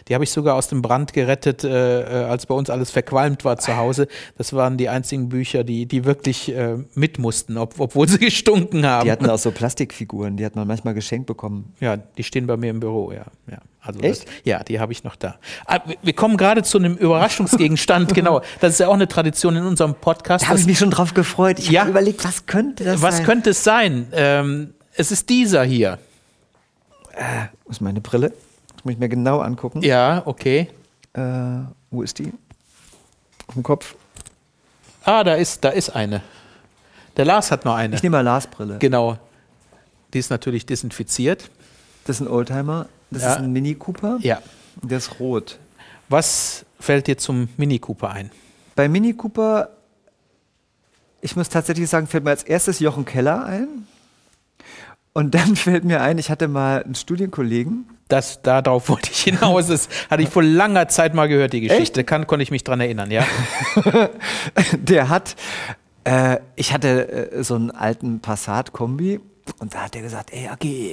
die habe ich sogar aus dem Brand gerettet, äh, äh, als bei uns alles verqualmt war zu Hause. Das waren die einzigen Bücher, die, die wirklich äh, mit mussten, ob, obwohl sie gestunken haben. Die hatten auch so Plastikfiguren, die hat man manchmal geschenkt bekommen. Ja, die stehen bei mir im Büro, ja. ja. Also Echt? Das, ja, die habe ich noch da. Ah, wir- kommen gerade zu einem Überraschungsgegenstand, genau. Das ist ja auch eine Tradition in unserem Podcast. Da habe ich mich schon drauf gefreut. Ich Ja. habe überlegt, was könnte das was sein? könnte es sein? Ähm, es ist dieser hier. Wo ist meine Brille? Das muss ich mir genau angucken. Ja, okay. Äh, wo ist die? Auf dem Kopf. Ah, da ist, da ist eine. Der Lars hat noch eine. Ich nehme mal Lars Brille. Genau. Die ist natürlich desinfiziert. Das ist ein Oldtimer. Das Ja. ist ein Mini Cooper. Ja. Der ist rot. Was fällt dir zum Mini Cooper ein? Bei Mini Cooper, ich muss tatsächlich sagen, fällt mir als erstes Jochen Keller ein. Und dann fällt mir ein, ich hatte mal einen Studienkollegen, Das, darauf wollte ich hinaus. Das hatte ich vor langer Zeit mal gehört, die Geschichte. Kann, konnte ich mich dran erinnern, ja. der hat, äh, ich hatte äh, so einen alten Passat-Kombi und da hat er gesagt, ey, Aki,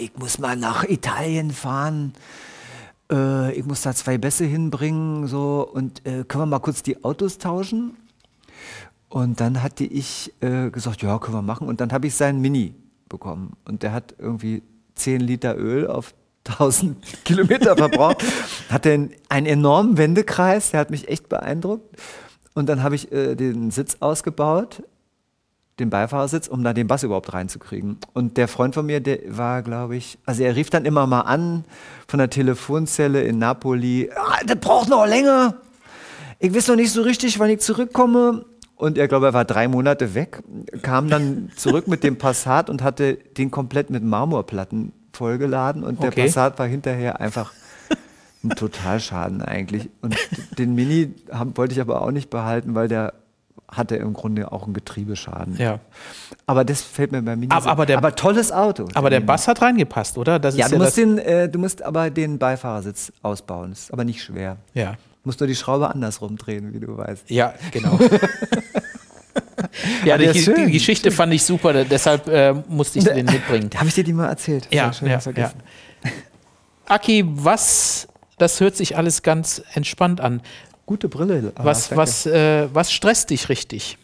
ich muss mal nach Italien fahren. Äh, ich muss da zwei Bässe hinbringen, so, und äh, können wir mal kurz die Autos tauschen? Und dann hatte ich äh, gesagt, ja, können wir machen. Und dann habe ich seinen Mini bekommen. Und der hat irgendwie 10 Liter Öl auf 1000 Kilometer verbraucht. Hatte einen, einen enormen Wendekreis, der hat mich echt beeindruckt. Und dann habe ich äh, den Sitz ausgebaut, den Beifahrersitz, um da den Bass überhaupt reinzukriegen. Und der Freund von mir, der war, glaube ich, also er rief dann immer mal an von der Telefonzelle in Napoli, ah, das braucht noch länger. Ich weiß noch nicht so richtig, wann ich zurückkomme. Und er, glaube er war drei Monate weg, kam dann zurück mit dem Passat und hatte den komplett mit Marmorplatten vollgeladen. Und der Okay. Passat war hinterher einfach ein Totalschaden eigentlich. Und den Mini haben, wollte ich aber auch nicht behalten, weil der hatte im Grunde auch einen Getriebeschaden. ja. Aber das fällt mir beim Mini. Aber- aber der- aber tolles Auto. Aber der Mini. Bass hat reingepasst, oder? Das Ja, du, musst das, den, äh, du musst aber den Beifahrersitz ausbauen. Das ist aber nicht schwer. ja. Du musst nur die Schraube andersrum drehen, wie du weißt. Ja, genau. ja, der die, schön, die Geschichte fand ich super, deshalb äh, musste ich den mitbringen. Habe ich dir die mal erzählt? Ja, schön, ja, vergessen. Aki, was, das hört sich alles ganz entspannt an. Gute Brille. Lars, Was, danke. was, äh, was stresst dich richtig?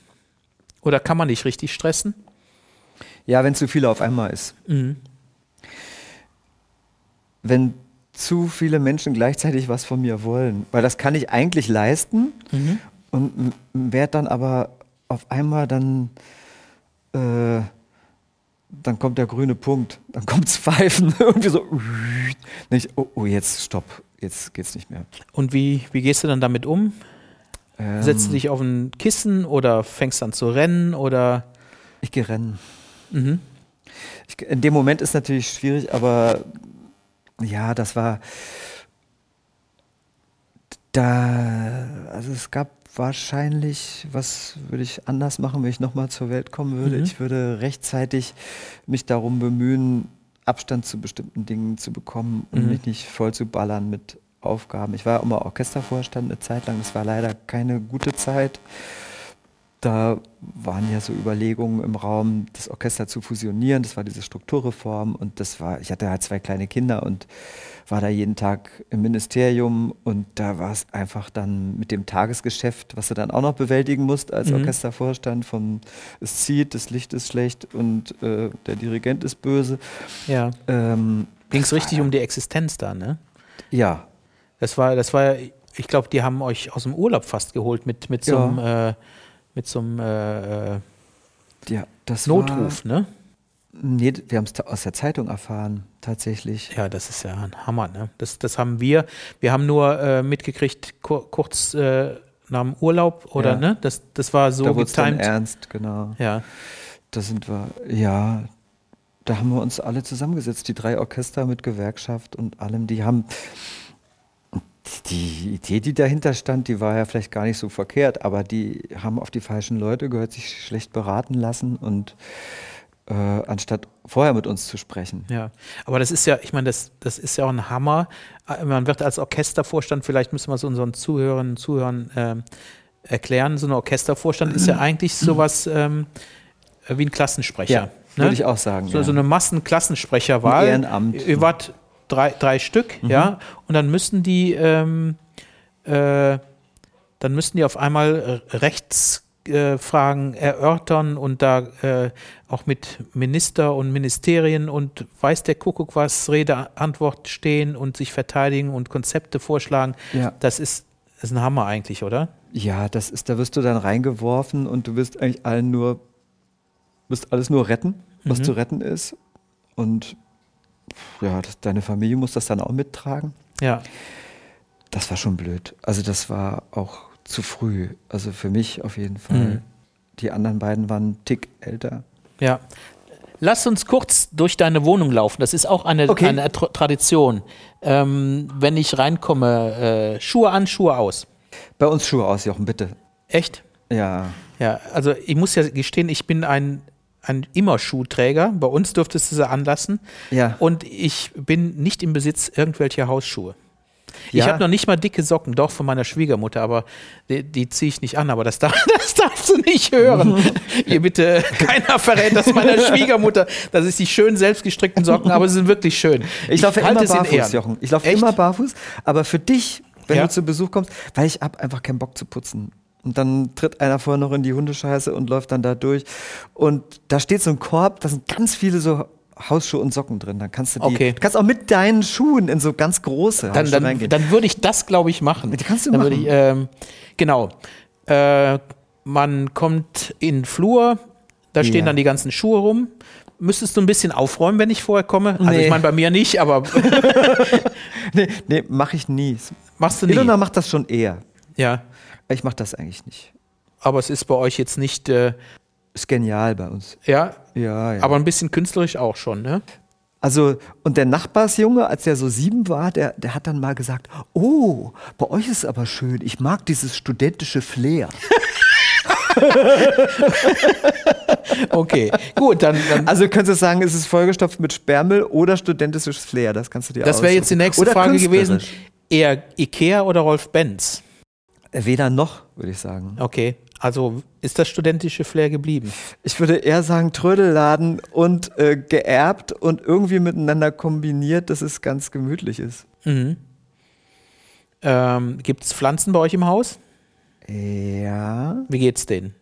Oder kann man dich richtig stressen? Ja, wenn zu viel auf einmal ist. Mhm. Wenn zu viele Menschen gleichzeitig was von mir wollen. Weil das kann ich eigentlich leisten Mhm. und werde dann aber auf einmal dann, äh, dann kommt der grüne Punkt, dann kommt's Pfeifen, irgendwie so. Nicht, oh, oh, jetzt stopp, jetzt geht's nicht mehr. Und wie, wie gehst du dann damit um? Ähm, Setzt du dich auf ein Kissen oder fängst an zu rennen oder Ich gehe rennen. mhm. Ich, in dem Moment ist natürlich schwierig, aber ja, das war da, also es gab wahrscheinlich, was würde ich anders machen, wenn ich nochmal zur Welt kommen würde? Mhm. Ich würde rechtzeitig mich darum bemühen, Abstand zu bestimmten Dingen zu bekommen und Mhm. mich nicht voll zu ballern mit Aufgaben. Ich war immer Orchestervorstand eine Zeit lang, das war leider keine gute Zeit. Da waren ja so Überlegungen im Raum, das Orchester zu fusionieren. Das war diese Strukturreform und das war, ich hatte halt zwei kleine Kinder und war da jeden Tag im Ministerium und da war es einfach dann mit dem Tagesgeschäft, was du dann auch noch bewältigen musst als Mhm. Orchestervorstand von es zieht, das Licht ist schlecht und äh, der Dirigent ist böse. ja. Ähm, Ging es richtig um die Existenz da, ne? ja, Das war, das war, ich glaube, die haben euch aus dem Urlaub fast geholt mit, mit so Ja. einem, äh, mit so einem äh, äh, ja, das Notruf, ne? War, nee, wir haben es aus der Zeitung erfahren, tatsächlich. Ja, das ist ja ein Hammer, ne? Das, das haben wir. Wir haben nur äh, mitgekriegt, kur kurz äh, nach dem Urlaub, oder Ja. ne? Das, das war so da getimed. ernst, genau. Ja. Da sind wir, ja, da haben wir uns alle zusammengesetzt, die drei Orchester mit Gewerkschaft und allem, die haben die Idee, die dahinter stand, die war ja vielleicht gar nicht so verkehrt, aber die haben auf die falschen Leute gehört, sich schlecht beraten lassen und äh, anstatt vorher mit uns zu sprechen. Ja, aber das ist ja, ich meine, das, das ist ja auch ein Hammer. Äh, man wird als Orchestervorstand, vielleicht müssen wir es unseren Zuhörern und Zuhörern äh, erklären, so ein Orchestervorstand ist ja eigentlich sowas ähm, wie ein Klassensprecher. Ja, ne? würde ich auch sagen. So, ja. so eine Massenklassensprecherwahl. Ehrenamt. Ihr wart drei, drei Stück, mhm. ja, und dann müssen die, ähm, äh, dann müssen die auf einmal Rechtsfragen äh, erörtern und da äh, auch mit Minister und Ministerien und weiß der Kuckuck was Rede, Antwort stehen und sich verteidigen und Konzepte vorschlagen. Ja. Das ist, ist ein Hammer eigentlich, oder? Ja, das ist, da wirst du dann reingeworfen und du wirst eigentlich allen nur, wirst alles nur retten, was mhm. zu retten ist. Und ja, das, deine Familie muss das dann auch mittragen. Ja. Das war schon blöd. Also das war auch zu früh. Also für mich auf jeden Fall. Mhm. Die anderen beiden waren einen Tick älter. Ja. Lass uns kurz durch deine Wohnung laufen. Das ist auch eine, okay. eine Tradition. Ähm, wenn ich reinkomme, äh, Schuhe an, Schuhe aus. Bei uns Schuhe aus, Jochen, bitte. Echt? Ja. Ja, also ich muss ja gestehen, ich bin ein ein immer Schuhträger. Bei uns dürftest du sie anlassen. Ja. Und ich bin nicht im Besitz irgendwelcher Hausschuhe. Ja. Ich habe noch nicht mal dicke Socken, doch von meiner Schwiegermutter, aber die, die ziehe ich nicht an. Aber das, darf, das darfst du nicht hören. Ihr bitte, keiner verrät das meiner Schwiegermutter. Das ist die schön selbstgestrickten Socken, aber sie sind wirklich schön. Ich laufe immer barfuß, Jochen. Ich laufe immer barfuß, aber für dich, wenn ja. du zu Besuch kommst, weil ich habe einfach keinen Bock zu putzen. Und dann tritt einer vorher noch in die Hundescheiße und läuft dann da durch. Und da steht so ein Korb, da sind ganz viele so Hausschuhe und Socken drin. Dann kannst du die, okay. du kannst auch mit deinen Schuhen in so ganz große dann, dann, reingehen. Dann würde ich das, glaube ich, machen. Die kannst du dann machen. Ich, ähm, genau. Äh, man kommt in den Flur, da stehen ja. dann die ganzen Schuhe rum. Müsstest du ein bisschen aufräumen, wenn ich vorher komme? Also nee. ich meine, bei mir nicht, aber. nee, nee mache ich nie. Machst du nie? Ilona macht das schon eher. Ja. Ich mache das eigentlich nicht. Aber es ist bei euch jetzt nicht. Äh, ist genial bei uns. Ja? Ja, ja. Aber ein bisschen künstlerisch auch schon, ne? Also, und der Nachbarsjunge, als der so sieben war, der, der hat dann mal gesagt: Oh, bei euch ist es aber schön. Ich mag dieses studentische Flair. okay, gut, dann, dann, Also könntest du sagen, ist es vollgestopft mit Sperrmüll oder studentisches Flair? Das kannst du dir Das wäre jetzt die nächste oder Frage gewesen. Eher Ikea oder Rolf Benz? Weder noch, würde ich sagen. Okay, also ist das studentische Flair geblieben? Ich würde eher sagen Trödelladen und äh, geerbt und irgendwie miteinander kombiniert, dass es ganz gemütlich ist. Mhm. Ähm, Gibt es Pflanzen bei euch im Haus? Ja. Wie geht's denen?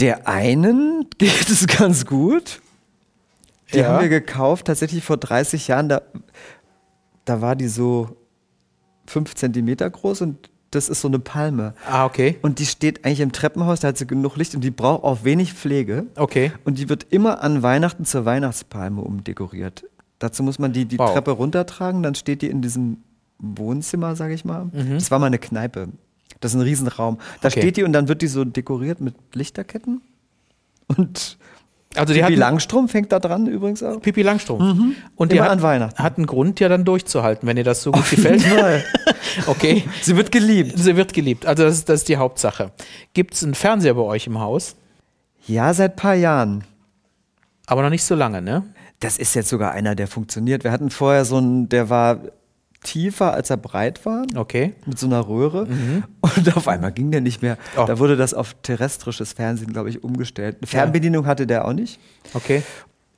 Der einen geht es ganz gut. Die ja. haben wir gekauft, tatsächlich vor 30 Jahren. Da, da war die so fünf Zentimeter groß und das ist so eine Palme. Ah, okay. Und die steht eigentlich im Treppenhaus, da hat sie genug Licht und die braucht auch wenig Pflege. Okay. Und die wird immer an Weihnachten zur Weihnachtspalme umdekoriert. Dazu muss man die, die wow. Treppe runtertragen, dann steht die in diesem Wohnzimmer, sage ich mal. Mhm. Das war mal eine Kneipe. Das ist ein Riesenraum. Da okay. steht die und dann wird die so dekoriert mit Lichterketten. Und also Pippi Langstrom fängt da dran übrigens auch. Pippi Langstrom. Mhm. Und Immer die hat, an Weihnachten. hat einen Grund ja dann durchzuhalten, wenn ihr das so gut gefällt. okay. Sie wird geliebt. Sie wird geliebt. Also das ist, das ist die Hauptsache. Gibt es einen Fernseher bei euch im Haus? Ja, seit ein paar Jahren. Aber noch nicht so lange, ne? Das ist jetzt sogar einer, der funktioniert. Wir hatten vorher so einen, der war tiefer, als er breit war. Okay. Mit so einer Röhre. Mhm. Und auf einmal ging der nicht mehr. Oh. Da wurde das auf terrestrisches Fernsehen, glaube ich, umgestellt. Eine Fernbedienung ja. hatte der auch nicht. Okay.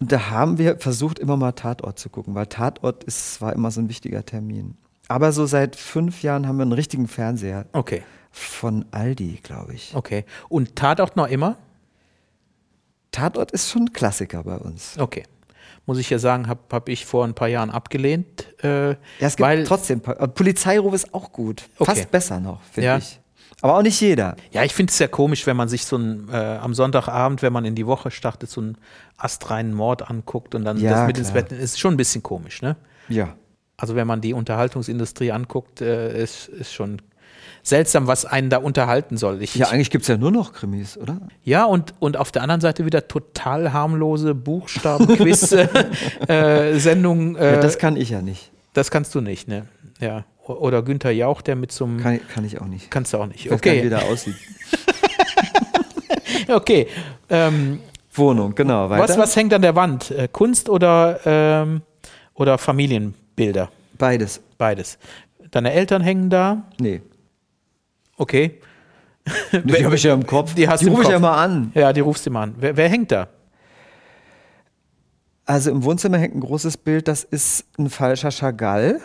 Und da haben wir versucht, immer mal Tatort zu gucken, weil Tatort ist, war immer so ein wichtiger Termin. Aber so seit fünf Jahren haben wir einen richtigen Fernseher. Okay. Von Aldi, glaube ich. Okay. Und Tatort noch immer? Tatort ist schon ein Klassiker bei uns. Okay muss ich ja sagen, habe hab ich vor ein paar Jahren abgelehnt. Äh, ja, es gibt weil, trotzdem, äh, Polizeiruf ist auch gut. Okay. Fast besser noch, finde ja. ich. Aber auch nicht jeder. Ja, ich finde es sehr komisch, wenn man sich so ein, äh, am Sonntagabend, wenn man in die Woche startet, so einen astreinen Mord anguckt und dann ja, das mit klar. ins Bett, ist schon ein bisschen komisch, ne? Ja. Also wenn man die Unterhaltungsindustrie anguckt, äh, ist, ist schon seltsam, was einen da unterhalten soll. Ich, Ja, eigentlich gibt es ja nur noch Krimis, oder? ja und, und auf der anderen Seite wieder total harmlose Buchstaben-Quiz-Sendungen. Äh, ja, das kann ich ja nicht. das kannst du nicht, ne? Ja. Oder Günther Jauch, der mit so einem. Kann, kann ich auch nicht. kannst du auch nicht. Ich nicht, wie Okay. der aussieht. Okay. Ähm, Wohnung, genau. Weiter. was, was hängt an der Wand? Äh, Kunst oder, ähm, oder Familienbilder? Beides. Beides. Deine Eltern hängen da? Nee. Okay. Die habe ich ja im Kopf. Die hast du im rufe ich ja mal an. Ja, die rufst du mal an. Wer, wer hängt da? Also im Wohnzimmer hängt ein großes Bild, das ist ein falscher Chagall.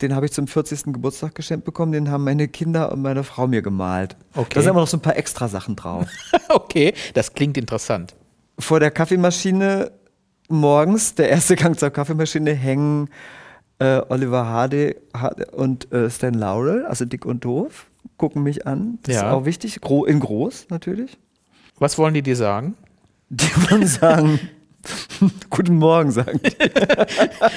Den habe ich zum 40. Geburtstag geschenkt bekommen. Den haben meine Kinder und meine Frau mir gemalt. Okay. Da sind aber noch so ein paar extra Sachen drauf. okay, das klingt interessant. Vor der Kaffeemaschine morgens, der erste Gang zur Kaffeemaschine, hängen äh, Oliver Hardy Hardy und äh, Stan Laurel, also dick und doof, gucken mich an. Das Ja. ist auch wichtig. Gro in groß natürlich. Was wollen die dir sagen? Die wollen sagen, guten Morgen sagen. die.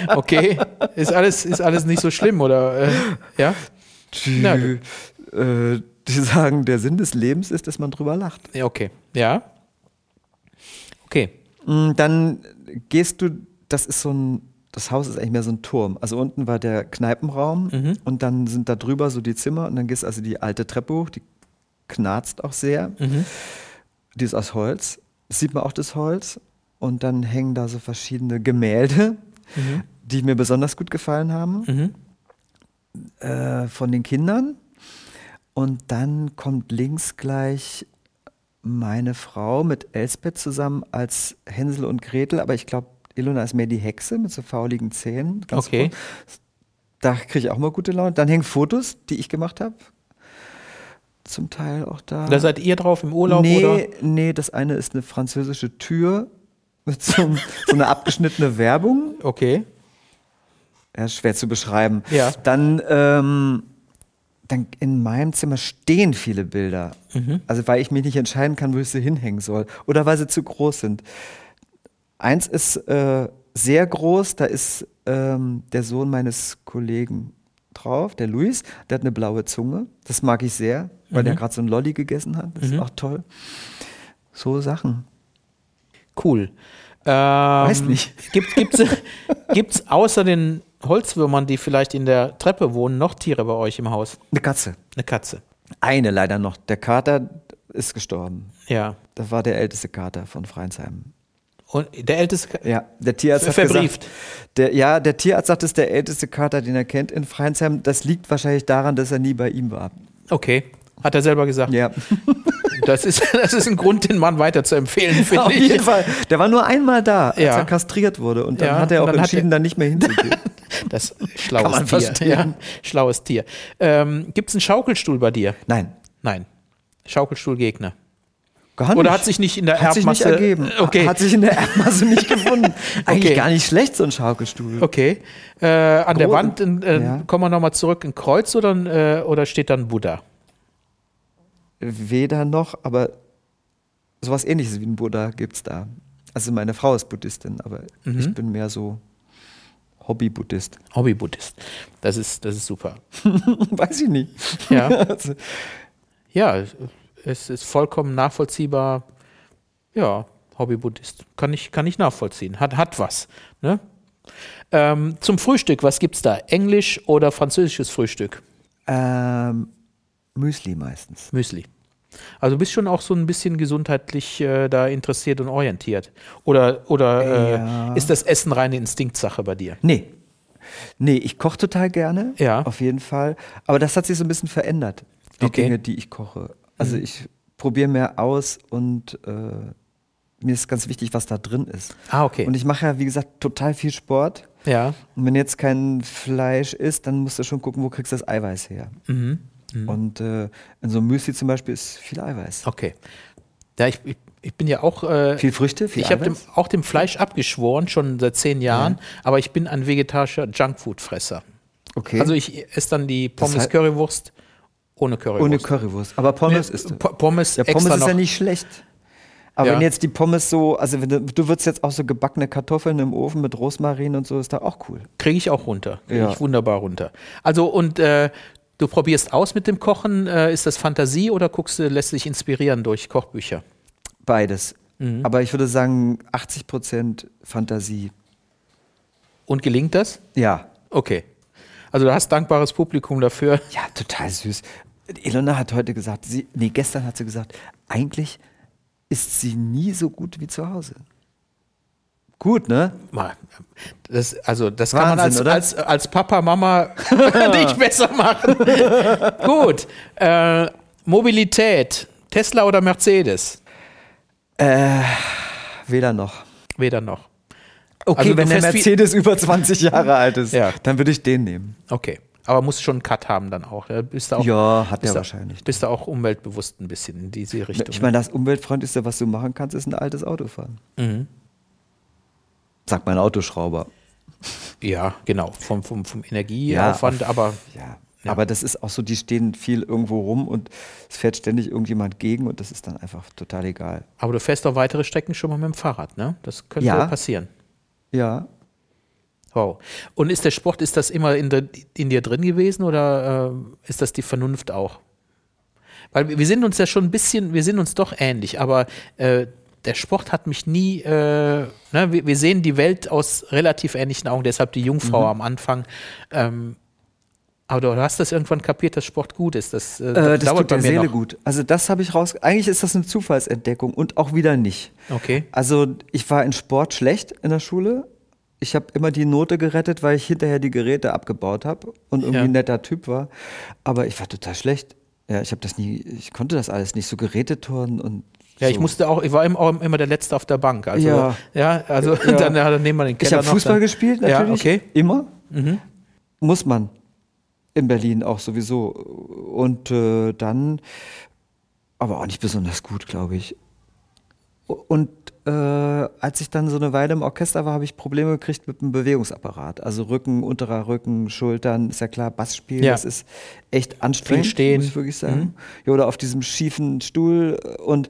Okay, ist alles, ist alles nicht so schlimm, oder? Äh, ja? Die, Na, äh, die sagen, der Sinn des Lebens ist, dass man drüber lacht. Ja, okay. Ja? Okay. Mm, Dann gehst du, das ist so ein, das Haus ist eigentlich mehr so ein Turm. Also unten war der Kneipenraum Mhm. und dann sind da drüber so die Zimmer und dann gehst also die alte Treppe hoch, die knarzt auch sehr. Mhm. Die ist aus Holz. Das sieht man auch das Holz. Und dann hängen da so verschiedene Gemälde, Mhm. die mir besonders gut gefallen haben. Mhm. äh, von den Kindern. Und dann kommt links gleich meine Frau mit Elsbeth zusammen als Hänsel und Gretel, aber ich glaube, Ilona ist mehr die Hexe mit so fauligen Zähnen. Ganz Okay. groß. Da kriege ich auch mal gute Laune. Dann hängen Fotos, die ich gemacht habe. Zum Teil auch da. Da seid ihr drauf im Urlaub, nee, oder? nee, das eine ist eine französische Tür mit so, so einer abgeschnittene Werbung. Okay. Ja, schwer zu beschreiben. Ja. Dann, ähm, dann in meinem Zimmer stehen viele Bilder. Mhm. Also weil ich mich nicht entscheiden kann, wo ich sie hinhängen soll. Oder weil sie zu groß sind. Eins ist äh, sehr groß, da ist ähm, der Sohn meines Kollegen drauf, der Luis, der hat eine blaue Zunge. Das mag ich sehr, weil der gerade so ein Lolli gegessen hat. Das ist auch toll. So Sachen. Cool. Ähm, Weiß nicht. Gibt, gibt's, gibt's außer den Holzwürmern, die vielleicht in der Treppe wohnen, noch Tiere bei euch im Haus? Eine Katze. Eine Katze. Eine leider noch. Der Kater ist gestorben. Ja. Das war der älteste Kater von Freinsheim. Und der älteste. Ka- Ja, der Tierarzt hat Verbrieft. gesagt, der, ja, der Tierarzt sagt, es ist der älteste Kater, den er kennt in Freinsheim. Das liegt wahrscheinlich daran, dass er nie bei ihm war. Okay. Hat er selber gesagt. Ja, Das, ist, das ist ein Grund, den Mann weiter zu empfehlen, finde auf ich. jeden Fall. Der war nur einmal da, als Ja. er kastriert wurde. Und dann Ja, hat er auch entschieden, da nicht mehr hinzugehen. Das schlaues Tier. verstehen. Ja, schlaues Tier. Ähm, Gibt es einen Schaukelstuhl bei dir? Nein, Nein. Schaukelstuhlgegner. Gar nicht. Oder hat sich nicht in der hat sich nicht Erbmasse ergeben. Okay. Hat sich in der Erbmasse nicht gefunden. Eigentlich Okay. gar nicht schlecht, so ein Schaukelstuhl. Okay. Äh, an der Gro- Wand, in, äh, Ja. kommen wir nochmal zurück, ein Kreuz oder, äh, oder steht dann Buddha? Weder noch, aber sowas ähnliches wie ein Buddha gibt's da. Also meine Frau ist Buddhistin, aber Mhm. ich bin mehr so Hobby-Buddhist. Hobby-Buddhist. Das ist, das ist super. Weiß ich nicht. Ja. Also, Ja, es ist vollkommen nachvollziehbar. Ja, Hobby-Buddhist. Kann ich, kann ich nachvollziehen. Hat, hat was. Ne? Ähm, zum Frühstück, was gibt's da? Englisch oder französisches Frühstück? ähm, Müsli meistens. Müsli. Also du bist schon auch so ein bisschen gesundheitlich äh, da interessiert und orientiert. Oder, oder äh, Ja. ist das Essen reine Instinktsache bei dir? Nee. Nee, ich koche total gerne. Ja. Auf jeden Fall. Aber das hat sich so ein bisschen verändert, die Okay. Dinge, die ich koche. Also ich probiere mehr aus und äh, mir ist ganz wichtig, was da drin ist. Ah, okay. Und ich mache ja, wie gesagt, total viel Sport. ja. Und wenn jetzt kein Fleisch ist, dann musst du schon gucken, wo kriegst du das Eiweiß her. Mhm. Und äh, in so einem Müsli zum Beispiel ist viel Eiweiß. Okay. Ja, ich, ich, ich bin ja auch. Äh, Viel Früchte, viel ich habe auch dem Fleisch abgeschworen, schon seit zehn Jahren, aber ich bin ein vegetarischer Junkfood-Fresser. Okay. Also ich esse dann die Pommes heißt- Currywurst ohne Currywurst. Ohne Currywurst. Aber Pommes ist. P Pommes, Ja, Pommes ist ja nicht schlecht. Aber Ja. wenn jetzt die Pommes so, also wenn du, du würdest jetzt auch so gebackene Kartoffeln im Ofen mit Rosmarin und so, ist da auch cool. Kriege ich auch runter. Kriege Ja. ich wunderbar runter. Also und äh, Du probierst aus mit dem Kochen. Äh, ist das Fantasie oder guckst du, lässt dich inspirieren durch Kochbücher? Beides. Mhm. Aber ich würde sagen, 80 Prozent Fantasie. Und gelingt das? Ja. Okay. Also du hast dankbares Publikum dafür. Ja, total süß. Ilona hat heute gesagt, sie, nee, gestern hat sie gesagt, eigentlich ist sie nie so gut wie zu Hause. Gut, ne? Das, also, das Wahnsinn, kann man als, als, als, Papa, Mama nicht besser machen. gut. Äh, Mobilität. Tesla oder Mercedes? Äh, weder noch. Weder noch. Okay, also, wenn der Mercedes über 20 Jahre alt ist, ja. dann würde ich den nehmen. Okay. Aber muss schon einen Cut haben dann auch. Bist auch ja, hat er wahrscheinlich. Bist du auch umweltbewusst ein bisschen in diese Richtung? Ich meine, das umweltfreundlichste, was du machen kannst, ist ein altes Auto fahren. Mhm. Sagt mein Autoschrauber. Ja, genau. Vom, vom, vom Energieaufwand, ja, aber. Ja. ja. Aber das ist auch so, die stehen viel irgendwo rum und es fährt ständig irgendjemand gegen und das ist dann einfach total egal. Aber du fährst auch weitere Strecken schon mal mit dem Fahrrad, ne? Das könnte ja. passieren. Ja, Wow. Und ist der Sport, ist das immer in, der, in dir drin gewesen oder äh, ist das die Vernunft auch? Weil wir sind uns ja schon ein bisschen, wir sind uns doch ähnlich, aber äh, der Sport hat mich nie, äh, ne, wir, wir, sehen die Welt aus relativ ähnlichen Augen, deshalb die Jungfrau mhm. am Anfang. Ähm, aber du hast das irgendwann kapiert, dass Sport gut ist. Das, äh, das, äh, das tut der Seele noch. gut. Also das habe ich raus. Eigentlich ist das eine Zufallsentdeckung und auch wieder nicht. Okay. Also ich war in Sport schlecht in der Schule ich habe immer die Note gerettet, weil ich hinterher die Geräte abgebaut habe und irgendwie ja. ein netter Typ war. Aber ich war total schlecht. Ja, ich habe das nie, ich konnte das alles nicht so Geräteturnen und ja, ich musste auch, ich war immer, der Letzte auf der Bank. Also, ja, ja also ja. Dann, dann nehmen wir den Keller Ich habe Fußball dann. gespielt, natürlich. Ja, okay. Immer. Mhm. Muss man. In Berlin auch sowieso. Und äh, dann, aber auch nicht besonders gut, glaube ich. Und äh, als ich dann so eine Weile im Orchester war, habe ich Probleme gekriegt mit dem Bewegungsapparat. Also Rücken, unterer Rücken, Schultern, ist ja klar, Bassspiel, ja. das ist echt anstrengend, Viel stehen. muss ich wirklich sagen. Mhm. Ja, oder auf diesem schiefen Stuhl und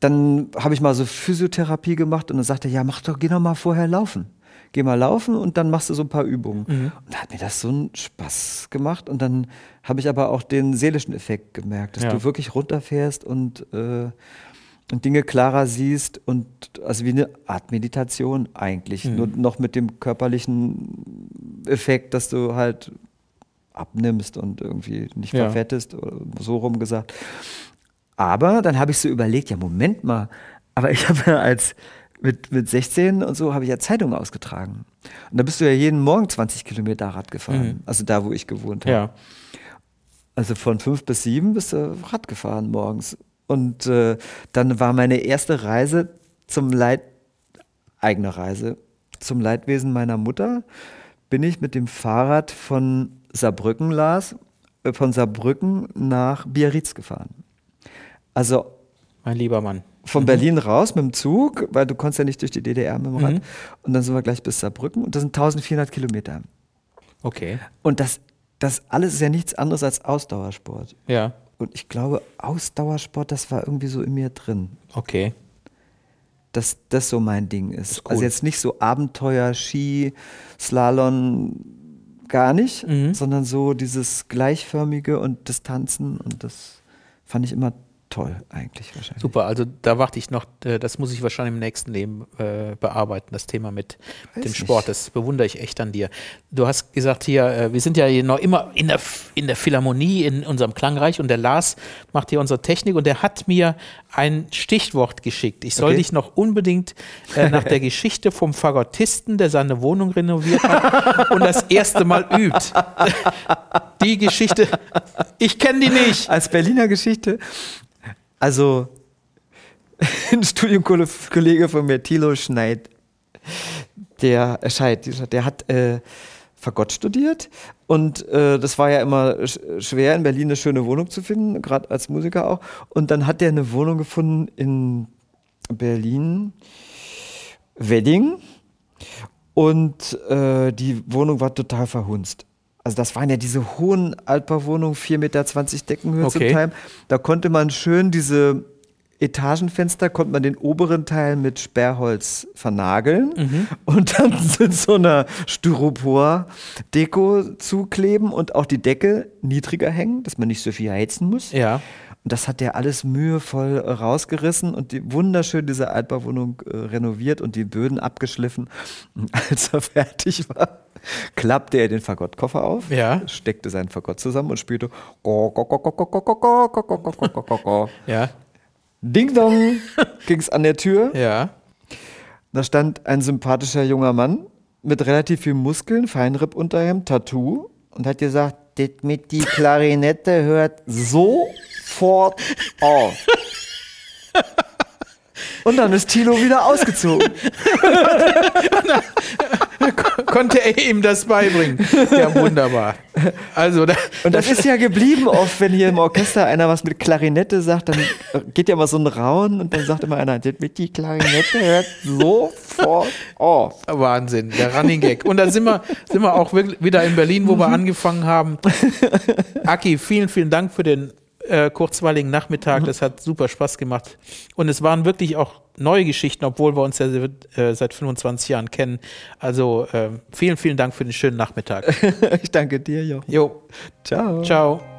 dann habe ich mal so Physiotherapie gemacht und dann sagte er, ja, mach doch, geh doch mal vorher laufen. Geh mal laufen und dann machst du so ein paar Übungen. Mhm. Und da hat mir das so einen Spaß gemacht und dann habe ich aber auch den seelischen Effekt gemerkt, dass ja. du wirklich runterfährst und äh, und Dinge klarer siehst und also wie eine Art Meditation eigentlich. Mhm. Nur noch mit dem körperlichen Effekt, dass du halt abnimmst und irgendwie nicht ja. verfettest, so rum gesagt. Aber dann habe ich so überlegt, ja, Moment mal, aber ich habe ja als mit, mit 16 und so habe ich ja Zeitungen ausgetragen. Und da bist du ja jeden Morgen 20 Kilometer Rad gefahren, mhm. also da, wo ich gewohnt habe. Ja. Also von fünf bis sieben bist du Rad gefahren morgens. Und äh, dann war meine erste Reise zum Leid, eigene Reise zum Leidwesen meiner Mutter, bin ich mit dem Fahrrad von Saarbrücken, Lars, äh, von Saarbrücken nach Biarritz gefahren. Also. Mein lieber Mann. Von mhm. Berlin raus mit dem Zug, weil du konntest ja nicht durch die DDR mit dem Rad. Mhm. Und dann sind wir gleich bis Saarbrücken und das sind 1400 Kilometer. Okay. Und das, das alles ist ja nichts anderes als Ausdauersport. Ja. Und ich glaube, Ausdauersport, das war irgendwie so in mir drin. Okay. Dass das so mein Ding ist. ist also jetzt nicht so Abenteuer, Ski, Slalom, gar nicht, mhm. sondern so dieses gleichförmige und Distanzen und das fand ich immer toll eigentlich wahrscheinlich. Super, also da warte ich noch, äh, das muss ich wahrscheinlich im nächsten Leben äh, bearbeiten, das Thema mit Weiß dem Sport. Das bewundere ich echt an dir. Du hast gesagt hier, äh, wir sind ja hier noch immer in der, in der Philharmonie, in unserem Klangreich und der Lars macht hier unsere Technik und der hat mir ein Stichwort geschickt. Ich soll okay. dich noch unbedingt äh, nach der Geschichte vom Fagottisten, der seine Wohnung renoviert hat und das erste Mal übt. Die Geschichte, ich kenne die nicht. Als Berliner Geschichte also, ein Studienkollege von mir, Thilo Schneid, der, äh, Scheid, der hat äh, Fagott studiert und äh, das war ja immer sch schwer, in Berlin eine schöne Wohnung zu finden, gerade als Musiker auch. Und dann hat er eine Wohnung gefunden in Berlin, Wedding. Und äh, die Wohnung war total verhunzt. Also das waren ja diese hohen Altbauwohnungen, 4,20 Meter Deckenhöhe okay. zum Teil. Da konnte man schön diese Etagenfenster konnte man den oberen Teil mit Sperrholz vernageln und dann mit so einer Styropor-Deko zukleben und auch die Decke niedriger hängen, dass man nicht so viel heizen muss. Ja. Und das hat der alles mühevoll rausgerissen und die, wunderschön diese Altbauwohnung äh, renoviert und die Böden abgeschliffen. Und als er fertig war, klappte er den Fagottkoffer auf, ja. steckte seinen Fagott zusammen und spielte ja. Ding Dong ging es an der Tür. Ja. Da stand ein sympathischer junger Mann mit relativ viel Muskeln, Feinripp unter ihm, Tattoo und hat gesagt, das mit die Klarinette hört sofort auf. Und dann ist Tilo wieder ausgezogen. Konnte er ihm das beibringen? Ja, wunderbar. Also, da, Und das ist ja geblieben oft, wenn hier im Orchester einer was mit Klarinette sagt, dann geht ja mal so ein Rauen und dann sagt immer einer, das mit die Klarinette hört sofort auf. Wahnsinn, der Running Gag. Und da sind wir, sind wir auch wirklich wieder in Berlin, wo wir angefangen haben. Aki, vielen, vielen Dank für den äh, kurzweiligen Nachmittag. Das hat super Spaß gemacht. Und es waren wirklich auch neue Geschichten, obwohl wir uns ja äh, seit 25 Jahren kennen. Also äh, vielen, vielen Dank für den schönen Nachmittag. Ich danke dir, Jochen. Jo, Ciao. ciao.